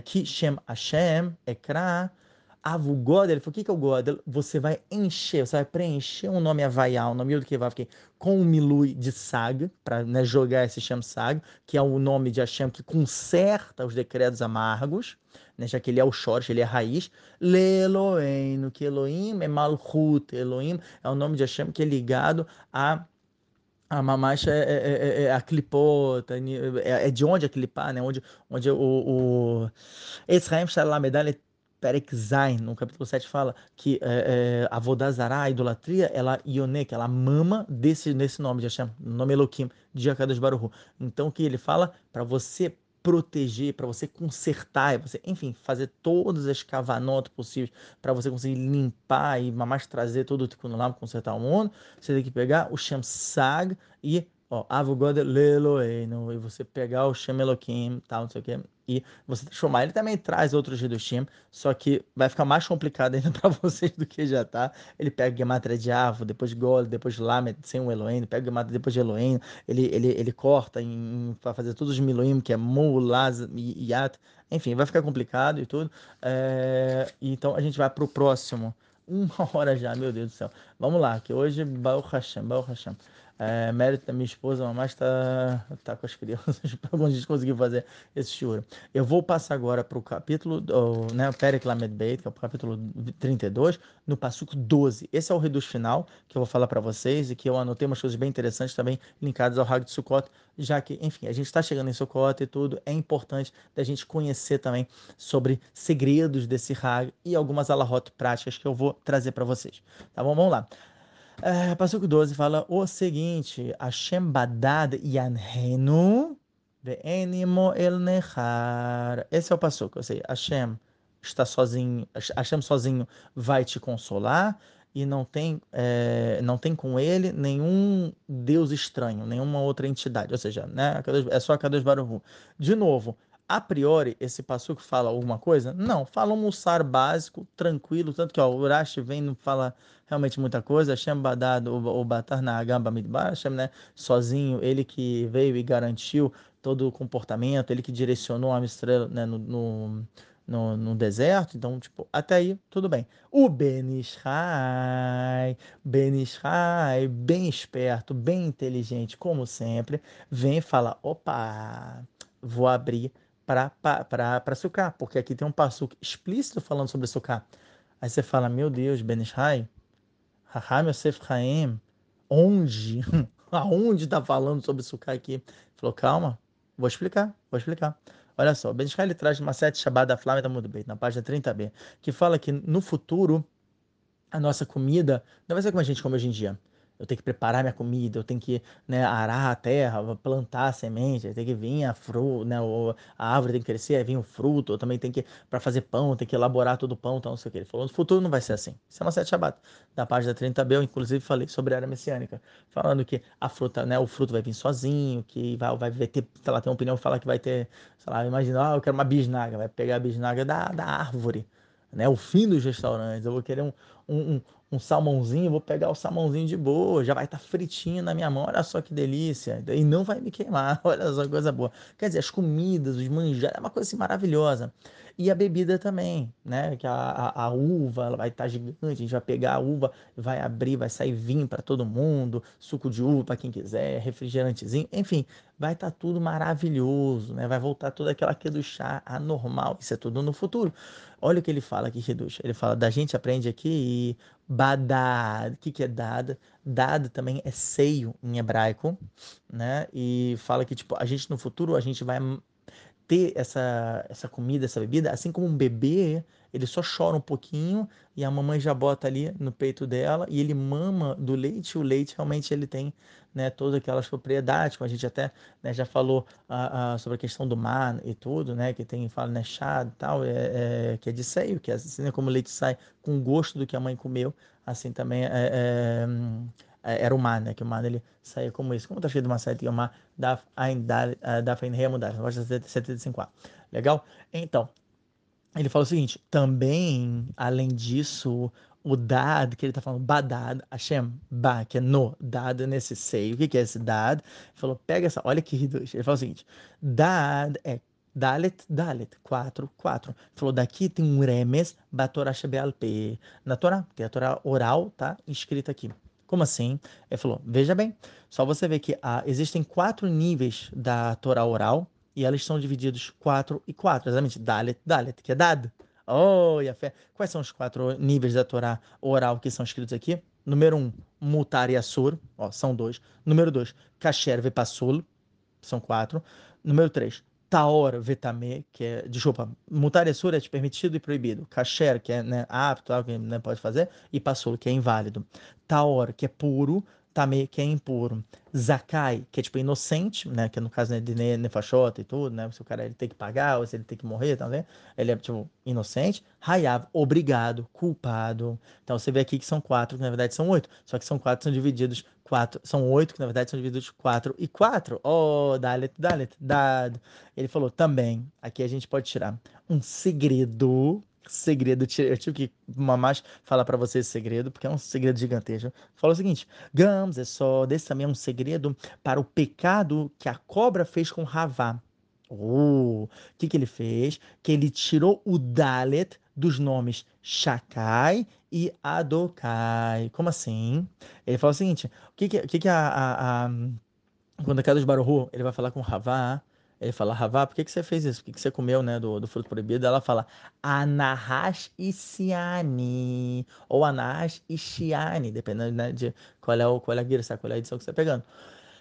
que Shem Hashem, Ekra, Avu Godel, ele falou, o que, que é o Godel? Você vai encher, você vai preencher um nome Havaial, um nome que vai com o Milui de Sag, para né, jogar esse Shem Sag, que é o nome de Hashem que conserta os decretos amargos, né, já que ele é o Shorish, ele é a raiz. Leloen, que Elohim é Malchut, Elohim é o nome de Hashem que é ligado a a mamacha é, é, é, é a clipota, é, é, de onde a clipar, né? Onde, onde o, o a medalha Perek Zain, no capítulo 7, fala que é, é, a Vodazara, a idolatria, ela ionek, ela mama desse, desse nome de Hashem, nome Elohim, de Akadosh Baruch Então, o que ele fala? Para você proteger, para você consertar, você, enfim, fazer todas as cavanotas possíveis para você conseguir limpar e mais trazer todo o tikkun lá, consertar o mundo, você tem que pegar o Shem Sag e ó, Avogod Leloeino, e você pegar o Shem Elohim, tal, não sei o que, e você transformar. Ele também traz outros Hidushim, só que vai ficar mais complicado ainda <laughs> para vocês do que já tá. Ele pega Gematria de Avo, depois de Gol, depois de Lamed, sem o Elohim, pega Gematria depois de Elohim, ele, ele, ele corta para fazer todos os Miloim, que é Mu, Laz e Yat, enfim, vai ficar complicado e tudo. É, então a gente vai para o próximo. <laughs> Uma hora já, meu Deus do céu. Vamos lá, que hoje, Baruch Hashem, Baruch Hashem. É, mérito da minha esposa, mas está tá com as crianças <laughs> para a gente conseguir fazer esse choro. Eu vou passar agora para o capítulo, né, Perek Lamed Beit, que é o capítulo 32, no passuco 12. Esse é o reduz final que eu vou falar para vocês e que eu anotei umas coisas bem interessantes também linkadas ao Hag de Sukkot, já que, enfim, a gente está chegando em Sukkot e tudo, é importante da gente conhecer também sobre segredos desse Hag e algumas alahot práticas que eu vou trazer para vocês. Tá bom? Vamos lá. É, Passuco 12 fala o seguinte: Hashem badad yanhenu ve'enimo el nechar. Esse é o Passuco, ou seja, Hashem está sozinho, Hashem sozinho vai te consolar e não tem, é, não tem com ele nenhum Deus estranho, nenhuma outra entidade. Ou seja, né, é só a Kadosh Baruch De novo, a priori, esse passuco fala alguma coisa? Não, fala um mussar básico, tranquilo, tanto que ó, o Urashi vem não fala realmente muita coisa, Hashem Badad, o Batar na Agamba Midbar, Hashem, né, sozinho, ele que veio e garantiu todo o comportamento, ele que direcionou a Mistrela né, no, no no, no, deserto, então, tipo, até aí, tudo bem. O Benishai, Benishai, bem esperto, bem inteligente, como sempre, vem e fala, opa, vou abrir para sucar, porque aqui tem um passo explícito falando sobre sucar. Aí você fala, meu Deus, Benishai, Raham Yosef Chaim, onde? <laughs> Aonde está falando sobre sucar aqui? Falou, calma, vou explicar, vou explicar. Olha só, Benishai ele traz uma sete Shabbat da Flávia da bem, na página 30b, que fala que no futuro a nossa comida não vai ser como a gente come hoje em dia eu tenho que preparar minha comida, eu tenho que né, arar a terra, plantar a semente, tem que vir a fruta, né, a árvore tem que crescer, vem o fruto, eu também tenho que, para fazer pão, tem que elaborar todo o pão, então não sei o que. Ele falou, no futuro não vai ser assim. Isso é uma sete Shabbat. Na página 30b, eu inclusive falei sobre a era messiânica, falando que a fruta, né, o fruto vai vir sozinho, que vai, vai ter, sei lá, tem uma opinião que fala que vai ter, sei lá, imagina, ah, eu quero uma bisnaga, vai pegar a bisnaga da, da árvore, né, o fim dos restaurantes, eu vou querer um, um, um salmãozinho, vou pegar o salmãozinho de boa, já vai estar tá fritinho na minha mão, olha só que delícia, e não vai me queimar, <laughs> olha só que coisa boa. Quer dizer, as comidas, os manjares, é uma coisa assim maravilhosa. E a bebida também, né? Que a, a, a uva ela vai estar tá gigante, a gente vai pegar a uva, vai abrir, vai sair vinho para todo mundo, suco de uva para quem quiser, refrigerantezinho, enfim, vai estar tá tudo maravilhoso, né? Vai voltar toda aquela que do chá anormal, isso é tudo no futuro. Olha o que ele fala aqui, Reduz. Ele fala, da gente aprende aqui badad. O que, que é dad? Dad também é seio em hebraico, né? E fala que, tipo, a gente no futuro, a gente vai ter essa, essa comida, essa bebida, assim como um bebê, ele só chora um pouquinho e a mamãe já bota ali no peito dela e ele mama do leite, e o leite realmente ele tem né, todas aquelas propriedades, como a gente até né, já falou sobre a questão do mar e tudo, né, que tem, fala, né, chá e tal, é, é, que é de seio, que é assim, né, como o leite sai com gosto do que a mãe comeu, assim também é, é é, era o mar, né? Que o mar ele saía como isso. Como está escrito uma sete, o mar ein daf ein remudar. Rocha 75 Legal? Então, ele fala o seguinte: também, além disso, o dad, que ele está falando, badad, Hashem, ba, que é no, dad nesse seio. O que, é esse dad? Ele falou, pega essa, olha que ridos. Ele fala o seguinte: dad é Dalet, Dalet, 4, 4. Falou, daqui tem um remes, Batorah Shebealpe. Na Torá, tem a Torá oral, tá? Escrita aqui. Como assim? Ele falou: veja bem, só você ver que ah, existem quatro níveis da Torá oral e elas são divididos quatro e quatro, exatamente. Dalet, Dalet, que é dado. Oh, e a fé. Quais são os quatro níveis da Torá oral que são escritos aqui? Número um, Mutar e Assur, são dois. Número dois, Kasher Vepassul, são quatro. Número três, Taor Vetame, que é, desculpa, mutar e é permitido e proibido. Kasher, que é né, apto, que não né, pode fazer, e Passul, que é inválido. Taor, que é puro, Tame, que é impuro. Zakai, que é tipo inocente, né? Que é no caso né, de nefachota e tudo, né? Se o cara ele tem que pagar ou se ele tem que morrer, tá vendo? Ele é tipo inocente. Hayav, obrigado, culpado. Então você vê aqui que são quatro, que na verdade são oito. Só que são quatro, são divididos quatro, são oito, que na verdade são divididos quatro e quatro. Oh, dalet, dalet, dado. Ele falou também, aqui a gente pode tirar um segredo, segredo, eu tive que mamás falar para você esse segredo, porque é um segredo gigantesco. Falou o seguinte, Gams é só, desse também é um segredo para o pecado que a cobra fez com Ravá. O oh, que, que ele fez? Que ele tirou o Dalet dos nomes Shakai e Adokai. Como assim? Ele fala o seguinte: o que, que, que, que a, a, a, Quando a Kadosh Baruhu, ele vai falar com Ravá, ele fala, Ravá, por que, que você fez isso? Por que, que você comeu né, do, do fruto proibido? Ela fala, Anahash Isiani, ou Anahash Ishiani, dependendo né, de qual é, o, qual é a guia, qual é a edição que você está pegando.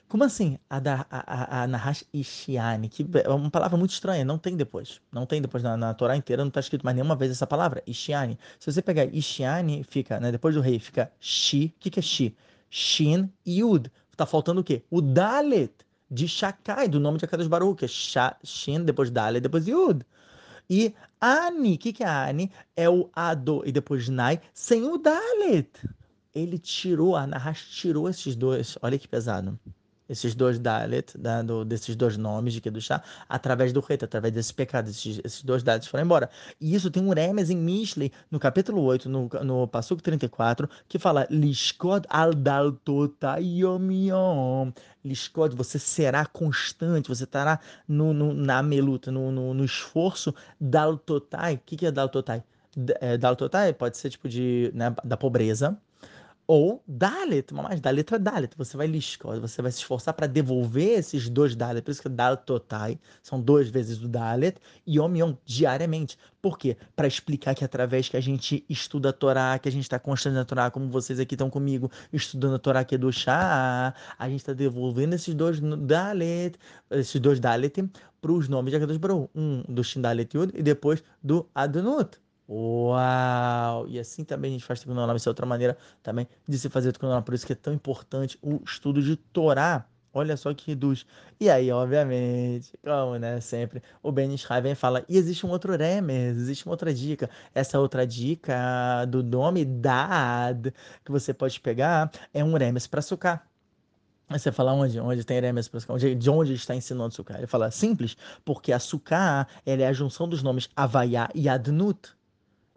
Como assim? A da a, a, a Ishiani, que é uma palavra muito estranha, não tem depois. Não tem depois na, na Torá inteira, não está escrito mais nenhuma vez essa palavra, Ishiani. Se você pegar Ishiani, fica, né, depois do rei, fica Shi. O que, que é Shi? Shin Yud. Tá faltando o quê? O Dalet de Shakai, do nome de Akadosh Baruch, que é Sha, Shin, depois Dalet, depois Yud. E Ani, o que, que é Ani? É o Ado e depois Nai, sem o Dalet. Ele tirou, a Nahash tirou esses dois. Olha que pesado esses dois Dalet, da, do, desses dois nomes de Kedushá, através do reto, através desses pecados, esses, esses dois Dalets foram embora. E isso tem um Remes em Mishlei, no capítulo 8, no, no Passuco 34, que fala Lishkod al daltota yom yom. Lishkod, você será constante, você estará no, no, na meluta, no, no, no esforço daltotai. O que, que é daltotai? É, daltotai pode ser tipo de, né, da pobreza, ou Dalet, mas da letra Dalet, você vai liscar, você vai se esforçar para devolver esses dois Dalet, por isso que é Dalet Totai, são duas vezes o Dalet, e Yom Yom, diariamente. Por quê? Para explicar que através que a gente estuda a Torá, que a gente está constante na Torá, como vocês aqui estão comigo, estudando a Torá que é do chá, a gente está devolvendo esses dois Dalet, esses dois Dalet para os nomes de Akadosh Baruch um do Shin Dalet Yud e depois do Adonut. Uau! E assim também a gente faz Tikkun Isso é outra maneira também de se fazer Tikkun Por isso que é tão importante o estudo de Torá. Olha só que reduz. E aí, obviamente, como né, sempre, o Ben e fala, e existe um outro remes, existe uma outra dica. Essa outra dica do nome Dad, que você pode pegar, é um remes para sucar. Você fala onde? Onde tem remes para sucar? De onde está ensinando sucar? Ele fala simples, porque açúcar é a junção dos nomes Havaiá e Adnut.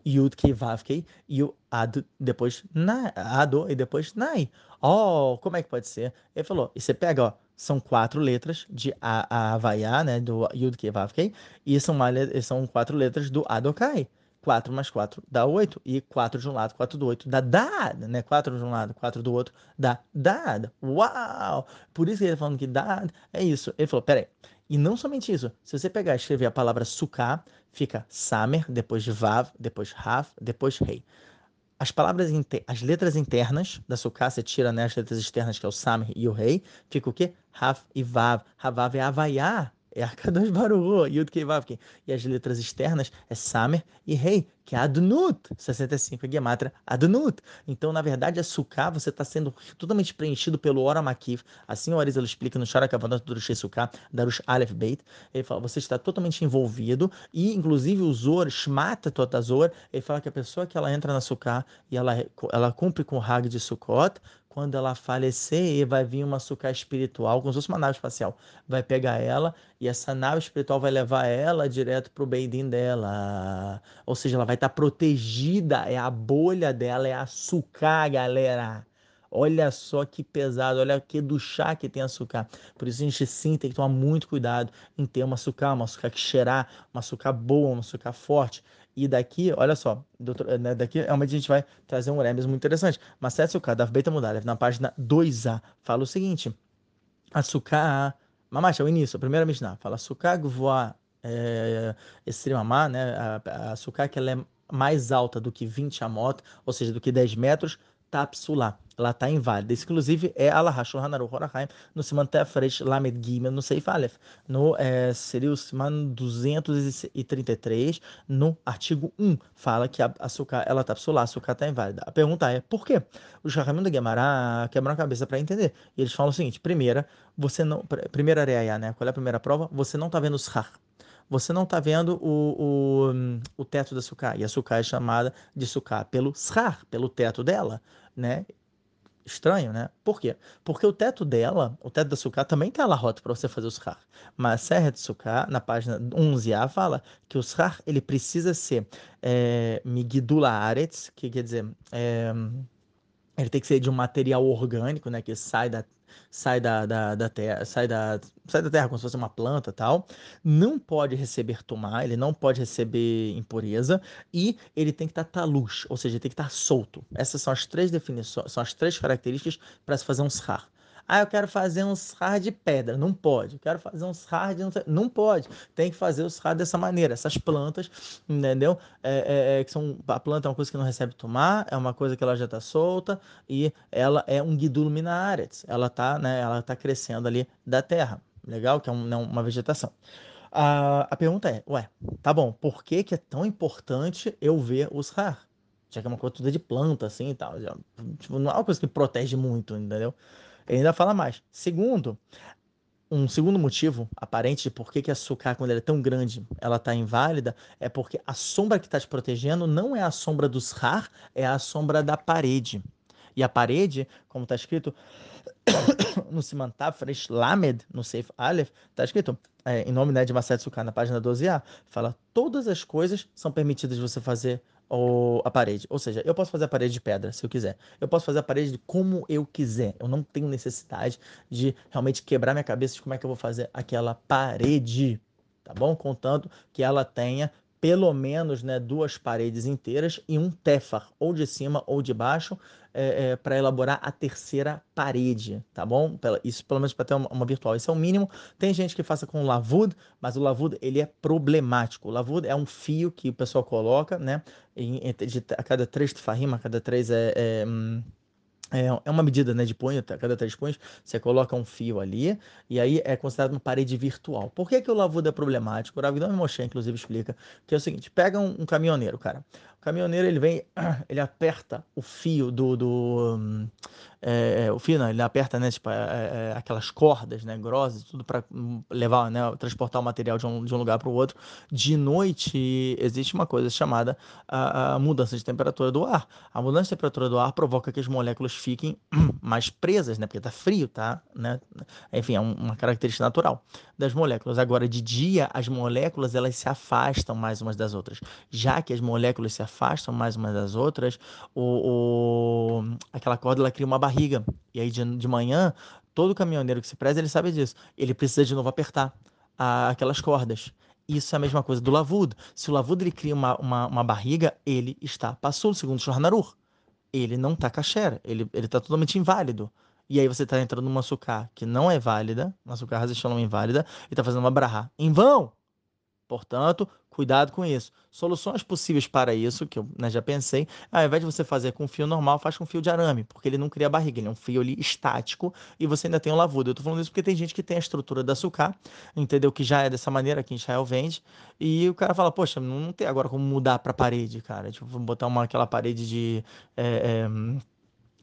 Yud Kei Vav Kei e o Ad depois na, Ado e depois Nai. Oh, como é que pode ser? Ele falou, e você pega, ó, são quatro letras de A, a Havaiá, né, do Yud Kei Vav Kei, e são, uma, são quatro letras do Adokai. 4 mais 4 dá 8, e 4 de um lado, 4 do outro dá dad, né? 4 de um lado, 4 do outro dá dad. Uau! Por isso que ele tá falando que dad é isso. Ele falou, peraí, e não somente isso, se você pegar e escrever a palavra suká, fica samer, depois vav, depois raf, depois rei. As palavras, as letras internas da suká, você tira né, as letras externas, que é o samer e o rei, fica o quê? Raf e vav. Havav é avaiá, é Arkadosh <laughs> Baruch Yud Kei Vav E as letras externas é Samer e Rei, que é Adnut, 65 é Gematra Adnut. Então, na verdade, a Sukkah, você está sendo totalmente preenchido pelo Ora Makif. Assim o Arizal explica no Sharakavanot do Rush Sukkah, Darush Aleph Beit. Ele fala, você está totalmente envolvido e, inclusive, o Zor, Shmata Totazor, ele fala que a pessoa que ela entra na Sukkah e ela, ela cumpre com o Hag de Sukkot, quando ela falecer, vai vir uma sucá espiritual, como se fosse uma nave espacial. Vai pegar ela e essa nave espiritual vai levar ela direto para o Beidin dela. Ou seja, ela vai estar tá protegida, é a bolha dela, é a sucá, galera. Olha só que pesado, olha que do chá que tem açúcar. Por isso a gente sim tem que tomar muito cuidado em ter uma açúcar, uma açúcar que cheirar, uma açúcar boa, uma açúcar forte. E daqui, olha só, doutor, né, daqui realmente a gente vai trazer um Rebes muito interessante. Mas Setsuka, da Beta Mudalev, na página 2a, fala o seguinte: Açúcar, mamacha, é o início, a primeira Mishnah, fala açúcar gvoa é, extrema né? A, açúcar que ela é mais alta do que 20 amot, ou seja, do que 10 metros, tapsulá ela está inválida. Isso, inclusive, é Allah Shulhan Aruch Horahaim, no Siman Tefresh Lamed Gimel, no Seif Aleph. No, é, seria o Siman 233, no artigo 1, fala que a açúcar, ela está psulá, a está inválida. A pergunta é, por quê? Os Rahamim da Gemara quebram a cabeça para entender. E eles falam o seguinte, primeira, você não, primeira areia, né? Qual é a primeira prova? Você não está vendo os har você não está vendo o, o, o, teto da sucá. E a sucá é chamada de sucá pelo shar, pelo teto dela, né? estranho, né? Por quê? Porque o teto dela, o teto da sucá, também tem a rota para você fazer o schar. Mas a Serra de Sukkah, na página 11a, fala que o schar, ele precisa ser é, migdula aretz, que quer dizer, é, ele tem que ser de um material orgânico, né? Que sai da sai da, da, da, terra, sai da, sai da terra como se fosse uma planta tal, não pode receber tomar, ele não pode receber impureza e ele tem que estar taluz, ou seja, tem que estar solto. Essas são as três definições, são as três características para se fazer um shar. Ah, eu quero fazer um srar de pedra. Não pode. Eu quero fazer um srar de. Não pode. Tem que fazer o srar dessa maneira. Essas plantas, entendeu? É, é, é, que são, a planta é uma coisa que não recebe tomar, é uma coisa que ela já está solta e ela é um guidulo minaretz. Ela está né, ela tá crescendo ali da terra. Legal? Que é um, né, uma vegetação. A, a pergunta é, ué, tá bom, por que, que é tão importante eu ver os rar? Já que é uma coisa toda de planta, assim e tal. Já, tipo, não é uma coisa que protege muito, entendeu? Ele ainda fala mais. Segundo, um segundo motivo aparente de por que, que a açúcar, quando ela é tão grande, ela está inválida, é porque a sombra que está te protegendo não é a sombra dos rar, é a sombra da parede. E a parede, como está escrito <coughs> no Simantav Fresh Lamed, no Seif Aleph, está escrito é, em nome né, de Maset Sukkah, na página 12a, fala todas as coisas são permitidas de você fazer ou a parede. Ou seja, eu posso fazer a parede de pedra, se eu quiser. Eu posso fazer a parede como eu quiser. Eu não tenho necessidade de realmente quebrar minha cabeça de como é que eu vou fazer aquela parede. Tá bom? Contanto que ela tenha pelo menos né, duas paredes inteiras e um tefar, ou de cima ou de baixo, é, é, para elaborar a terceira parede, tá bom? Isso pelo menos para ter uma, uma, virtual. Isso é o mínimo. Tem gente que faça com lavud, mas o lavud ele é problemático. O lavud é um fio que o pessoal coloca, né? Em, de, a cada três tefarim, a cada três é, é hum, é, é uma medida né, de punho, a cada três punhos, você coloca um fio ali, e aí é considerado uma parede virtual. Por que, que o lavudo é problemático? O Ravidão Moshe, inclusive, explica que é o seguinte: pega um, um caminhoneiro, cara. O caminhoneiro ele vem, <clears throat> ele aperta o fio do, do, é, é, o fio, não, ele aperta, né, tipo, é, é, é aquelas cordas, né, grossas, tudo para levar, né, transportar o material de um, de um lugar para o outro. De noite existe uma coisa chamada a, a, mudança de temperatura do ar. A mudança de temperatura do ar provoca que as moléculas fiquem <clears throat> mais presas, né, porque está frio, tá, né, enfim, é um, uma característica natural das moléculas. Agora, de dia, as moléculas elas se afastam mais umas das outras. Já que as moléculas se afastam mais umas das outras, o, o, aquela corda ela cria uma barriga. E aí de, de manhã, todo caminhoneiro que se preza, ele sabe disso. Ele precisa de novo apertar a, aquelas cordas. Isso é a mesma coisa do lavudo. Se o lavudo ele cria uma, uma, uma barriga, ele está passou segundo Shornarur. Ele não está kasher, ele está totalmente inválido. E aí você está entrando numa sucá que não é válida, uma sucá razeshalom inválida, e está fazendo uma brahá em vão. Portanto, cuidado com isso. Soluções possíveis para isso, que eu né, já pensei, ao invés de você fazer com fio normal, faz com fio de arame, porque ele não cria barriga, ele é um fio ali estático e você ainda tem um lavudo. Eu tô falando isso porque tem gente que tem a estrutura da sucá, entendeu? Que já é dessa maneira que Israel vende, e o cara fala, poxa, não tem agora como mudar para parede, cara. Tipo, botar uma, aquela parede de. É, é,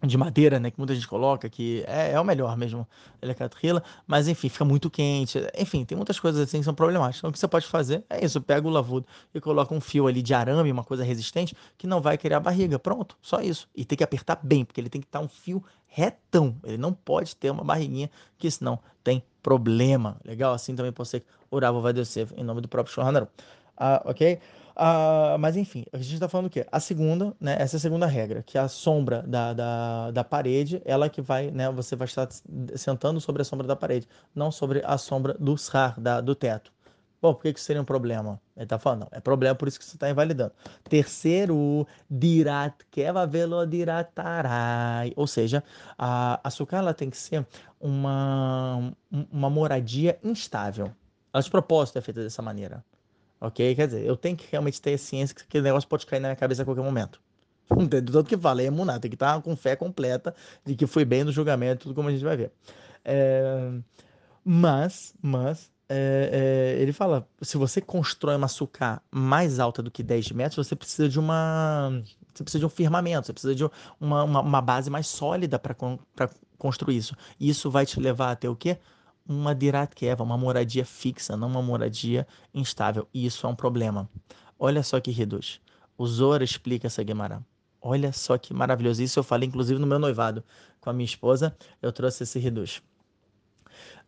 de madeira, né, que muita gente coloca, que é, é o melhor mesmo, ele é catrila, mas enfim, fica muito quente, enfim, tem muitas coisas assim que são problemáticas. Então, o que você pode fazer é isso, pega o lavudo e coloca um fio ali de arame, uma coisa resistente, que não vai criar barriga, pronto, só isso. E tem que apertar bem, porque ele tem que estar um fio retão, ele não pode ter uma barriguinha, que senão tem problema. Legal? Assim também você orar, vai descer em nome do próprio Shulchan ah, ok? Uh, mas enfim, a gente está falando o quê? A segunda, né? Essa é a segunda regra, que é a sombra da, da, da parede, ela que vai, né? Você vai estar sentando sobre a sombra da parede, não sobre a sombra do sar, da, do teto. Bom, por que isso seria um problema? Ele está falando, não, é problema, por isso que você está invalidando. Terceiro, dirat keva velo diratarai. Ou seja, a açúcar ela tem que ser uma, uma moradia instável. Ela de propósito é feita dessa maneira. Ok? Quer dizer, eu tenho que realmente ter ciência que aquele negócio pode cair na minha cabeça a qualquer momento. <laughs> Do tanto que falei, é Muná, tem que estar com fé completa de que foi bem no julgamento, tudo como a gente vai ver. É, mas, mas, é, é, ele fala: se você constrói uma sucá mais alta do que 10 metros, você precisa de uma. Você precisa de um firmamento, você precisa de uma, uma, uma base mais sólida para construir isso. E isso vai te levar a ter o quê? Uma dirat keva, uma moradia fixa, não uma moradia instável. E isso é um problema. Olha só que reduz. O Zora explica essa Guemará. Olha só que maravilhoso. Isso eu falei, inclusive, no meu noivado com a minha esposa. Eu trouxe esse reduz.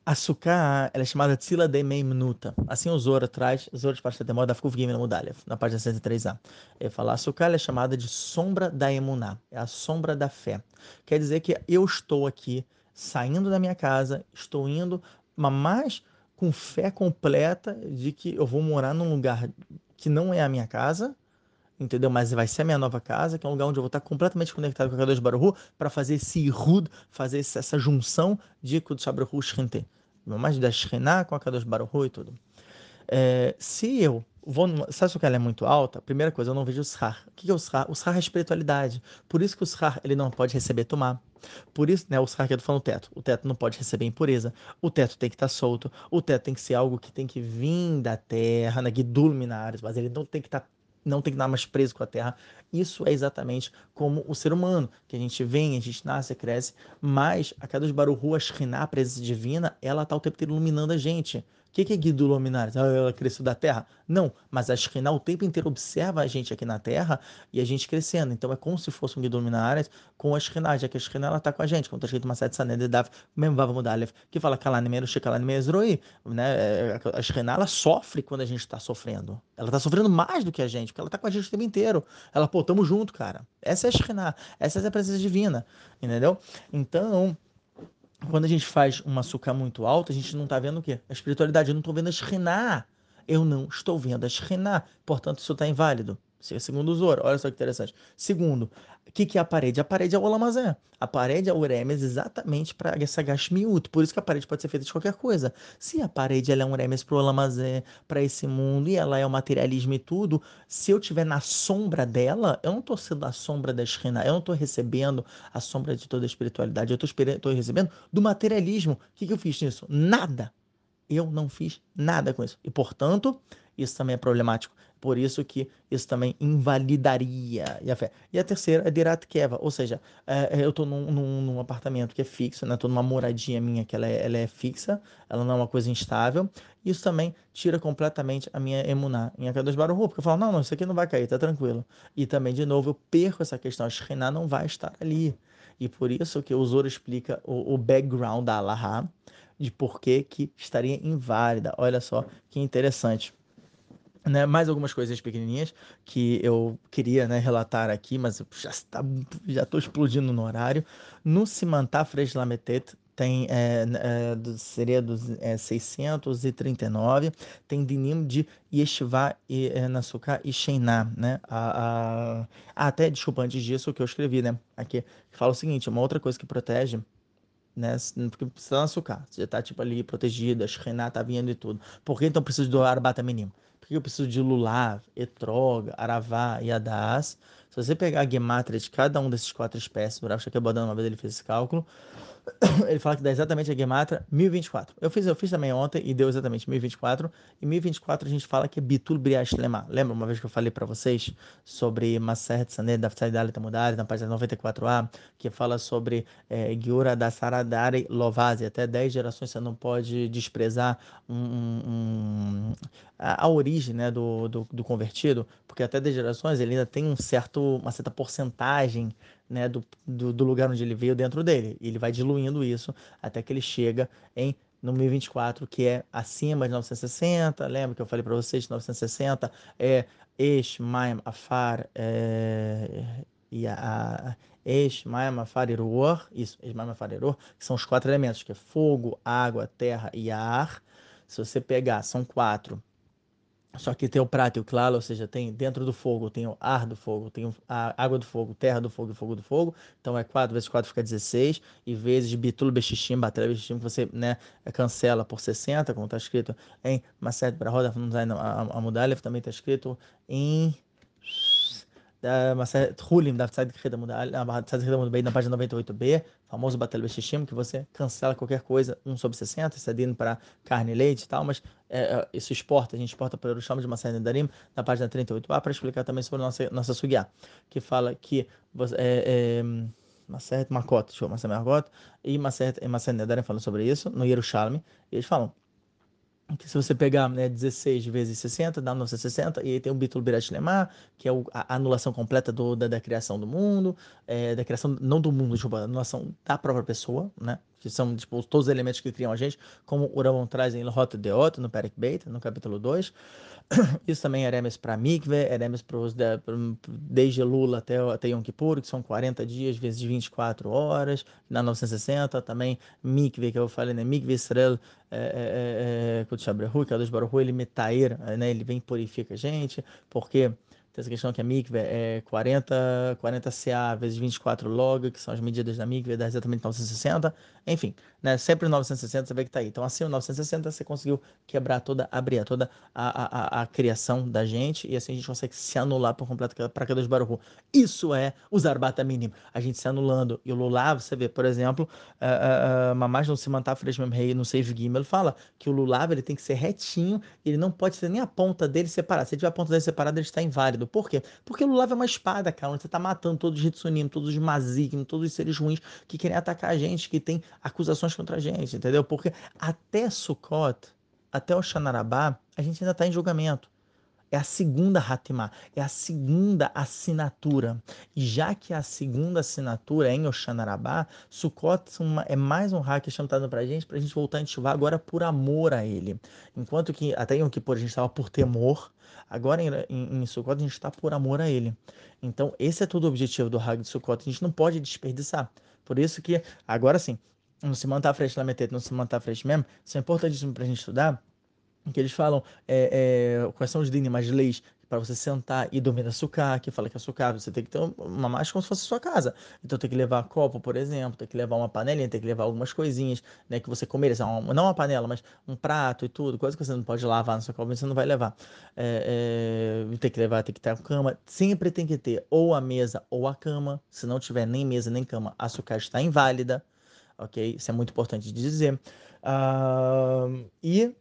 A suká, ela é chamada Tzila de Meimnuta. Assim o Zora traz, Zora de parte da moda, ficou no Mudalev, na página 103a. Ele fala, a suká é chamada de sombra da emuná, é a sombra da fé. Quer dizer que eu estou aqui saindo da minha casa, estou indo, mas com fé completa de que eu vou morar num lugar que não é a minha casa, entendeu? Mas vai ser a minha nova casa, que é um lugar onde eu vou estar completamente conectado com a Kadosh Baruch para fazer esse irud, fazer essa junção de Kudosh Baruch Shinte. Mais da Shekhinah com a Kadosh Baruch e tudo. É, se eu vou numa, sabe se ela é muito alta? Primeira coisa, eu não vejo o Srar. O que é o Srar? O Srar é espiritualidade. Por isso que o Srar ele não pode receber tomar. Por isso, né, o que eu tô falando teto. O teto não pode receber impureza. O teto tem que estar tá solto. O teto tem que ser algo que tem que vir da terra, né, Gidul Minares, mas ele não tem que estar tá não tem que estar mais preso com a terra. Isso é exatamente como o ser humano, que a gente vem, a gente nasce, cresce, mas a cada dos Baruhu, a Shekhinah, a presença divina, ela está o tempo inteiro iluminando a gente. O que, que é Guido Luminares? Ah, ela cresceu da Terra? Não, mas a Shekhinah o tempo inteiro observa a gente aqui na Terra e a gente crescendo. Então é como se fosse um Guido Luminares com a Shekhinah, já que a Shekhinah ela está com a gente. Como está escrito uma sete Sanededav, mesmo Vava Mudalev, que fala Kalanimeiro, Shekalanimezroi. Né? A Shekhinah ela sofre quando a gente está sofrendo. Ela está sofrendo mais do que a gente, porque ela está com a gente o tempo inteiro. Ela, pô, tamo junto, cara. Essa é a Shekhinah, essa é a presença divina, entendeu? Então quando a gente faz uma açúcar muito alta, a gente não está vendo o quê? A espiritualidade. Eu não estou vendo a Shekhinah. Eu não estou vendo a Shekhinah. Portanto, isso está inválido. Segundo o Zoro, olha só que interessante. Segundo, o que, que é a parede? A parede é o Olamazé. A parede é o Uremes exatamente para essa Gashmiut. Por isso que a parede pode ser feita de qualquer coisa. Se a parede ela é um Uremes para o Olamazé, para esse mundo, e ela é o materialismo e tudo, se eu estiver na sombra dela, eu não estou sendo a sombra da Shekhinah, eu não estou recebendo a sombra de toda a espiritualidade, eu estou recebendo do materialismo. O que, que eu fiz nisso? Nada. Eu não fiz nada com isso. E, portanto, isso também é problemático. Por isso que isso também invalidaria a fé. E a terceira é Dirat Keva, ou seja, é, é eu estou num, num, num, apartamento que é fixo, né? Numa moradia minha que ela é, ela é, fixa, ela não é uma coisa instável. Isso também tira completamente a minha emuná em Akadosh Baruch porque eu falo, não, não, isso aqui não vai cair, tá tranquilo. E também, de novo, eu perco essa questão, a Shekhinah não vai estar ali. E por isso que o Zoro explica o, o background da Allahá, de por que, que estaria inválida. Olha só que interessante. Né, mais algumas coisas pequenininhas que eu queria né, relatar aqui, mas já está, já estou explodindo no horário. No Simantá Fresh Lametet tem é, é, seria dos é, 639, tem dinim de Yeshiva e é, Nasuka e Sheiná, né? A, a, até desculpa antes disso o que eu escrevi, né? Aqui fala o seguinte, uma outra coisa que protege né? Porque precisa açúcar. Você já tá, tipo, ali protegido, a Shekhinah tá vindo e tudo. Por que então preciso do Arbata Minim? Que eu preciso de Lulav, Etrog, Aravá e Adas? Se você pegar a gematria de cada um desses quatro espécies, o Rav Shakebodano uma vez ele fez esse cálculo, <coughs> ele fala que dá exatamente a Gematra 1024. Eu fiz, eu fiz também ontem e deu exatamente 1024. E 1024 a gente fala que é Bitul Briash Lema. Lembra uma vez que eu falei para vocês sobre Maser Tzaner da Ftsaidale Tamudari, na página 94a, que fala sobre é, Giura da Saradari Lovazi. Até 10 gerações você não pode desprezar um, um, a, a, origem né, do, do, do convertido, porque até 10 gerações ele ainda tem um certo, uma certa porcentagem né, do, do, do, lugar onde ele veio dentro dele. E ele vai diluindo isso até que ele chega em no 2024, que é acima de 960. Lembra que eu falei para vocês que 960 é Esh, Afar é, e a, Esh. Isso, Esh, que são os quatro elementos, que é fogo, água, terra e ar. Se você pegar, são quatro só que tem o prato e o claro, ou seja, tem dentro do fogo, tem o ar do fogo, tem a água do fogo, terra do fogo e fogo do fogo. Então é 4 vezes 4 fica 16. E vezes bitul bexixim, batalha bexixim, que você né, cancela por 60, como está escrito em Maset Brahoda, a Mudalef, também está escrito em Hulim, da Tzad Kreda Mudbei, na página 98b, famoso Batalha Beshishim, que você cancela qualquer coisa, 1 sobre 60, cedendo para carne e leite e tal, mas é, é, isso exporta, a gente exporta para o Chama de Masai Darim, na página 38a, para explicar também sobre a nossa, nossa Sugiá, que fala que você, é, é, Maseret Makot, eu Maseret Makot, e Maseret Nedarim falam sobre isso, no Yerushalmi, eles falam, que se você pegar né, 16 vezes 60, dá 960, e aí tem o Bitul Birat Lemar, que é a anulação completa do, da, da, criação do mundo, é, da criação, não do mundo, desculpa, anulação da própria pessoa, né? Que são tipo, todos os elementos que criam a gente, como o Ramon traz em Lhota Deot, no Perek Beit, no capítulo 2. <clears throat> Isso também é Eremes para Mikve, Eremes para os desde Lula até, até Yom Kippur, que são 40 dias vezes 24 horas, na 960, também Mikve, que eu falei, né? Mikve Israel, é, é, é, que é dos Baruch ele metair, né? Ele vem e purifica a gente, porque tem essa questão que a mikve é 40, 40 CA vezes 24 log, que são as medidas da mikve, dá exatamente 960. Enfim, né? sempre 960 você vê que está aí. Então, assim, o 960 você conseguiu quebrar toda, abrir toda a, a, a, criação da gente e assim a gente consegue se anular por completo para cada Baruhu. Isso é usar bata mínimo. A gente se anulando. E o Lulav, você vê, por exemplo, uh, uh, Mamás no Simantar Freshman Rei no Save Gimel fala que o Lulav ele tem que ser retinho, ele não pode ter nem a ponta dele separada. Se ele tiver a ponta dele separada, ele está inválido válido. Por quê? Porque o Lulav é uma espada, cara, onde você tá matando todos os Hitsunim, todos os Mazigim, todos os seres ruins que querem atacar a gente, que tem acusações contra a gente, entendeu? Porque até Sukkot, até o Xanarabá, a gente ainda está em julgamento. É a segunda Hatimá, é a segunda assinatura. E já que a segunda assinatura é em Oxanarabá, Sukkot é mais um hack chamado para a gente, para a gente voltar a ativar agora por amor a ele. Enquanto que até em Kippur a gente estava por temor, agora em, em, em Sukkot a gente está por amor a ele. Então esse é todo o objetivo do Hag de Sukkot, a gente não pode desperdiçar. Por isso que, agora sim, não se manter à frente da metade, não se manter à frente mesmo, isso é importantíssimo para a gente estudar, que eles falam é, é, quais são os dinim, as leis para você sentar e dormir na sucá, que fala que a sucá você tem que ter uma mais como se fosse sua casa. Então tem que levar copo, por exemplo, tem que levar uma panelinha, tem que levar algumas coisinhas, né, que você comer, não uma panela, mas um prato e tudo, coisa que você não pode lavar na sua copa, você não vai levar. É, é, tem que levar, tem que ter a cama, sempre tem que ter ou a mesa ou a cama. Se não tiver nem mesa nem cama, a sucá está inválida, ok? Isso é muito importante de dizer. Uh, e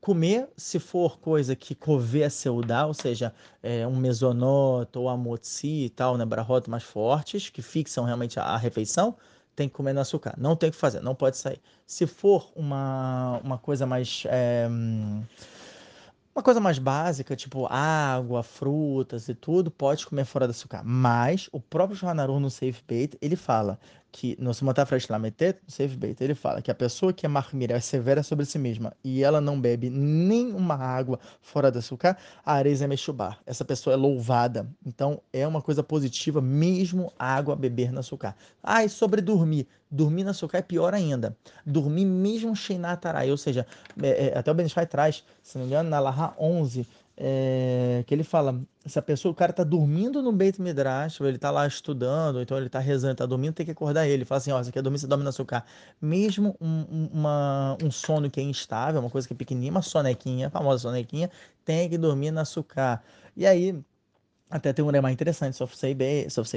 comer, se for coisa que couver a ou seja, é, um mesonoto ou amotzi e tal, né, brahot mais fortes, que fixam realmente a, a, refeição, tem que comer no açúcar. Não tem que fazer, não pode sair. Se for uma, uma coisa mais... É, uma coisa mais básica, tipo água, frutas e tudo, pode comer fora do açúcar. Mas o próprio Joanaru no Safe Bait, ele fala que no Simata Freshlamete, Safe Bait, ele fala que a pessoa que é marmira, é severa sobre si mesma e ela não bebe nem uma água fora do açúcar, a areia é. Essa pessoa é louvada. Então é uma coisa positiva mesmo água beber no açúcar. Ah, e sobre dormir. Dormir no açúcar é pior ainda. Dormir mesmo Sheinatarai, ou seja, é, é, até o Benishai traz, se não me engano, na Laha 11, é, que ele fala, essa pessoa, o cara tá dormindo no Beit Midrash, ele tá lá estudando, então ele tá rezando, tá dormindo, tem que acordar ele. Fala assim, ó, você quer dormir, você dorme no açúcar. Mesmo um, uma, um sono que é instável, uma coisa que é pequenininha, uma sonequinha, a famosa sonequinha, tem que dormir no açúcar. E aí, até tem um lema interessante, Soft Save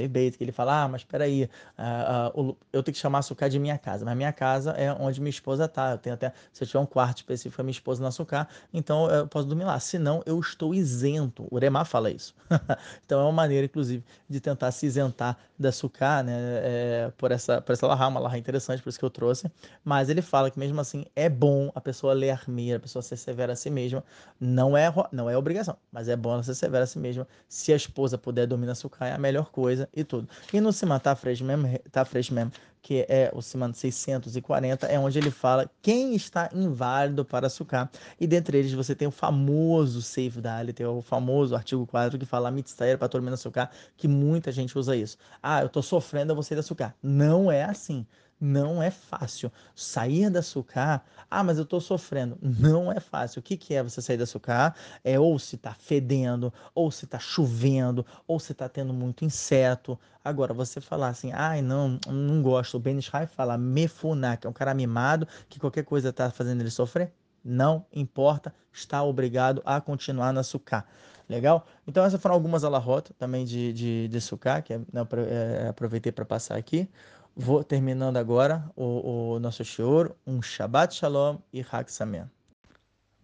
Bait que ele fala, ah, mas peraí, uh, uh, eu tenho que chamar açúcar de minha casa, mas minha casa é onde minha esposa tá, eu tenho até, se eu tiver um quarto específico para minha esposa no açúcar, então eu posso dormir lá, senão eu estou isento, o Uremar fala isso. <laughs> então é uma maneira, inclusive, de tentar se isentar da açúcar, né, é, por essa, por essa lahá, uma lahá interessante, por isso que eu trouxe, mas ele fala que mesmo assim é bom a pessoa ler a pessoa ser severa a si mesma, não é, não é obrigação, mas é bom ela ser severa a si mesma, se a esposa puder dormir na é a melhor coisa e tudo. E no Siman tá fresco mesmo, tá mesmo, que é o Siman 640, é onde ele fala quem está inválido para sucar. E dentre eles você tem o famoso Seif Dali, tem o famoso artigo 4 que fala mitzvah para dormir na sucar, que muita gente usa isso. Ah, eu tô sofrendo, eu vou sair da sucar. Não é assim não é fácil. Sair da açúcar, ah, mas eu estou sofrendo. Não é fácil. O que, que é você sair da açúcar? É ou se está fedendo, ou se está chovendo, ou se está tendo muito inseto. Agora, você falar assim, ai, não, não gosto. O Ben Ishai fala mefuná, que é um cara mimado, que qualquer coisa está fazendo ele sofrer. Não importa, está obrigado a continuar na açúcar. Legal? Então, essas foram algumas alahot também de, de, de sucar, que é, né, é, aproveitei para passar aqui. Vou terminando agora o, o nosso shiur, um Shabbat Shalom e Hag Sameach.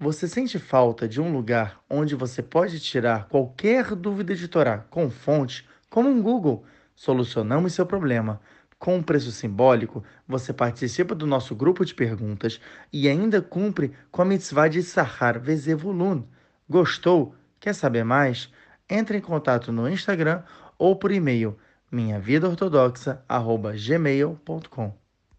Você sente falta de um lugar onde você pode tirar qualquer dúvida de Torá com fonte, como um Google? Solucionamos seu problema. Com um preço simbólico, você participa do nosso grupo de perguntas e ainda cumpre com a mitzvah de Sahar Vezevulun. Gostou? Quer saber mais? Entre em contato no Instagram ou por e-mail minha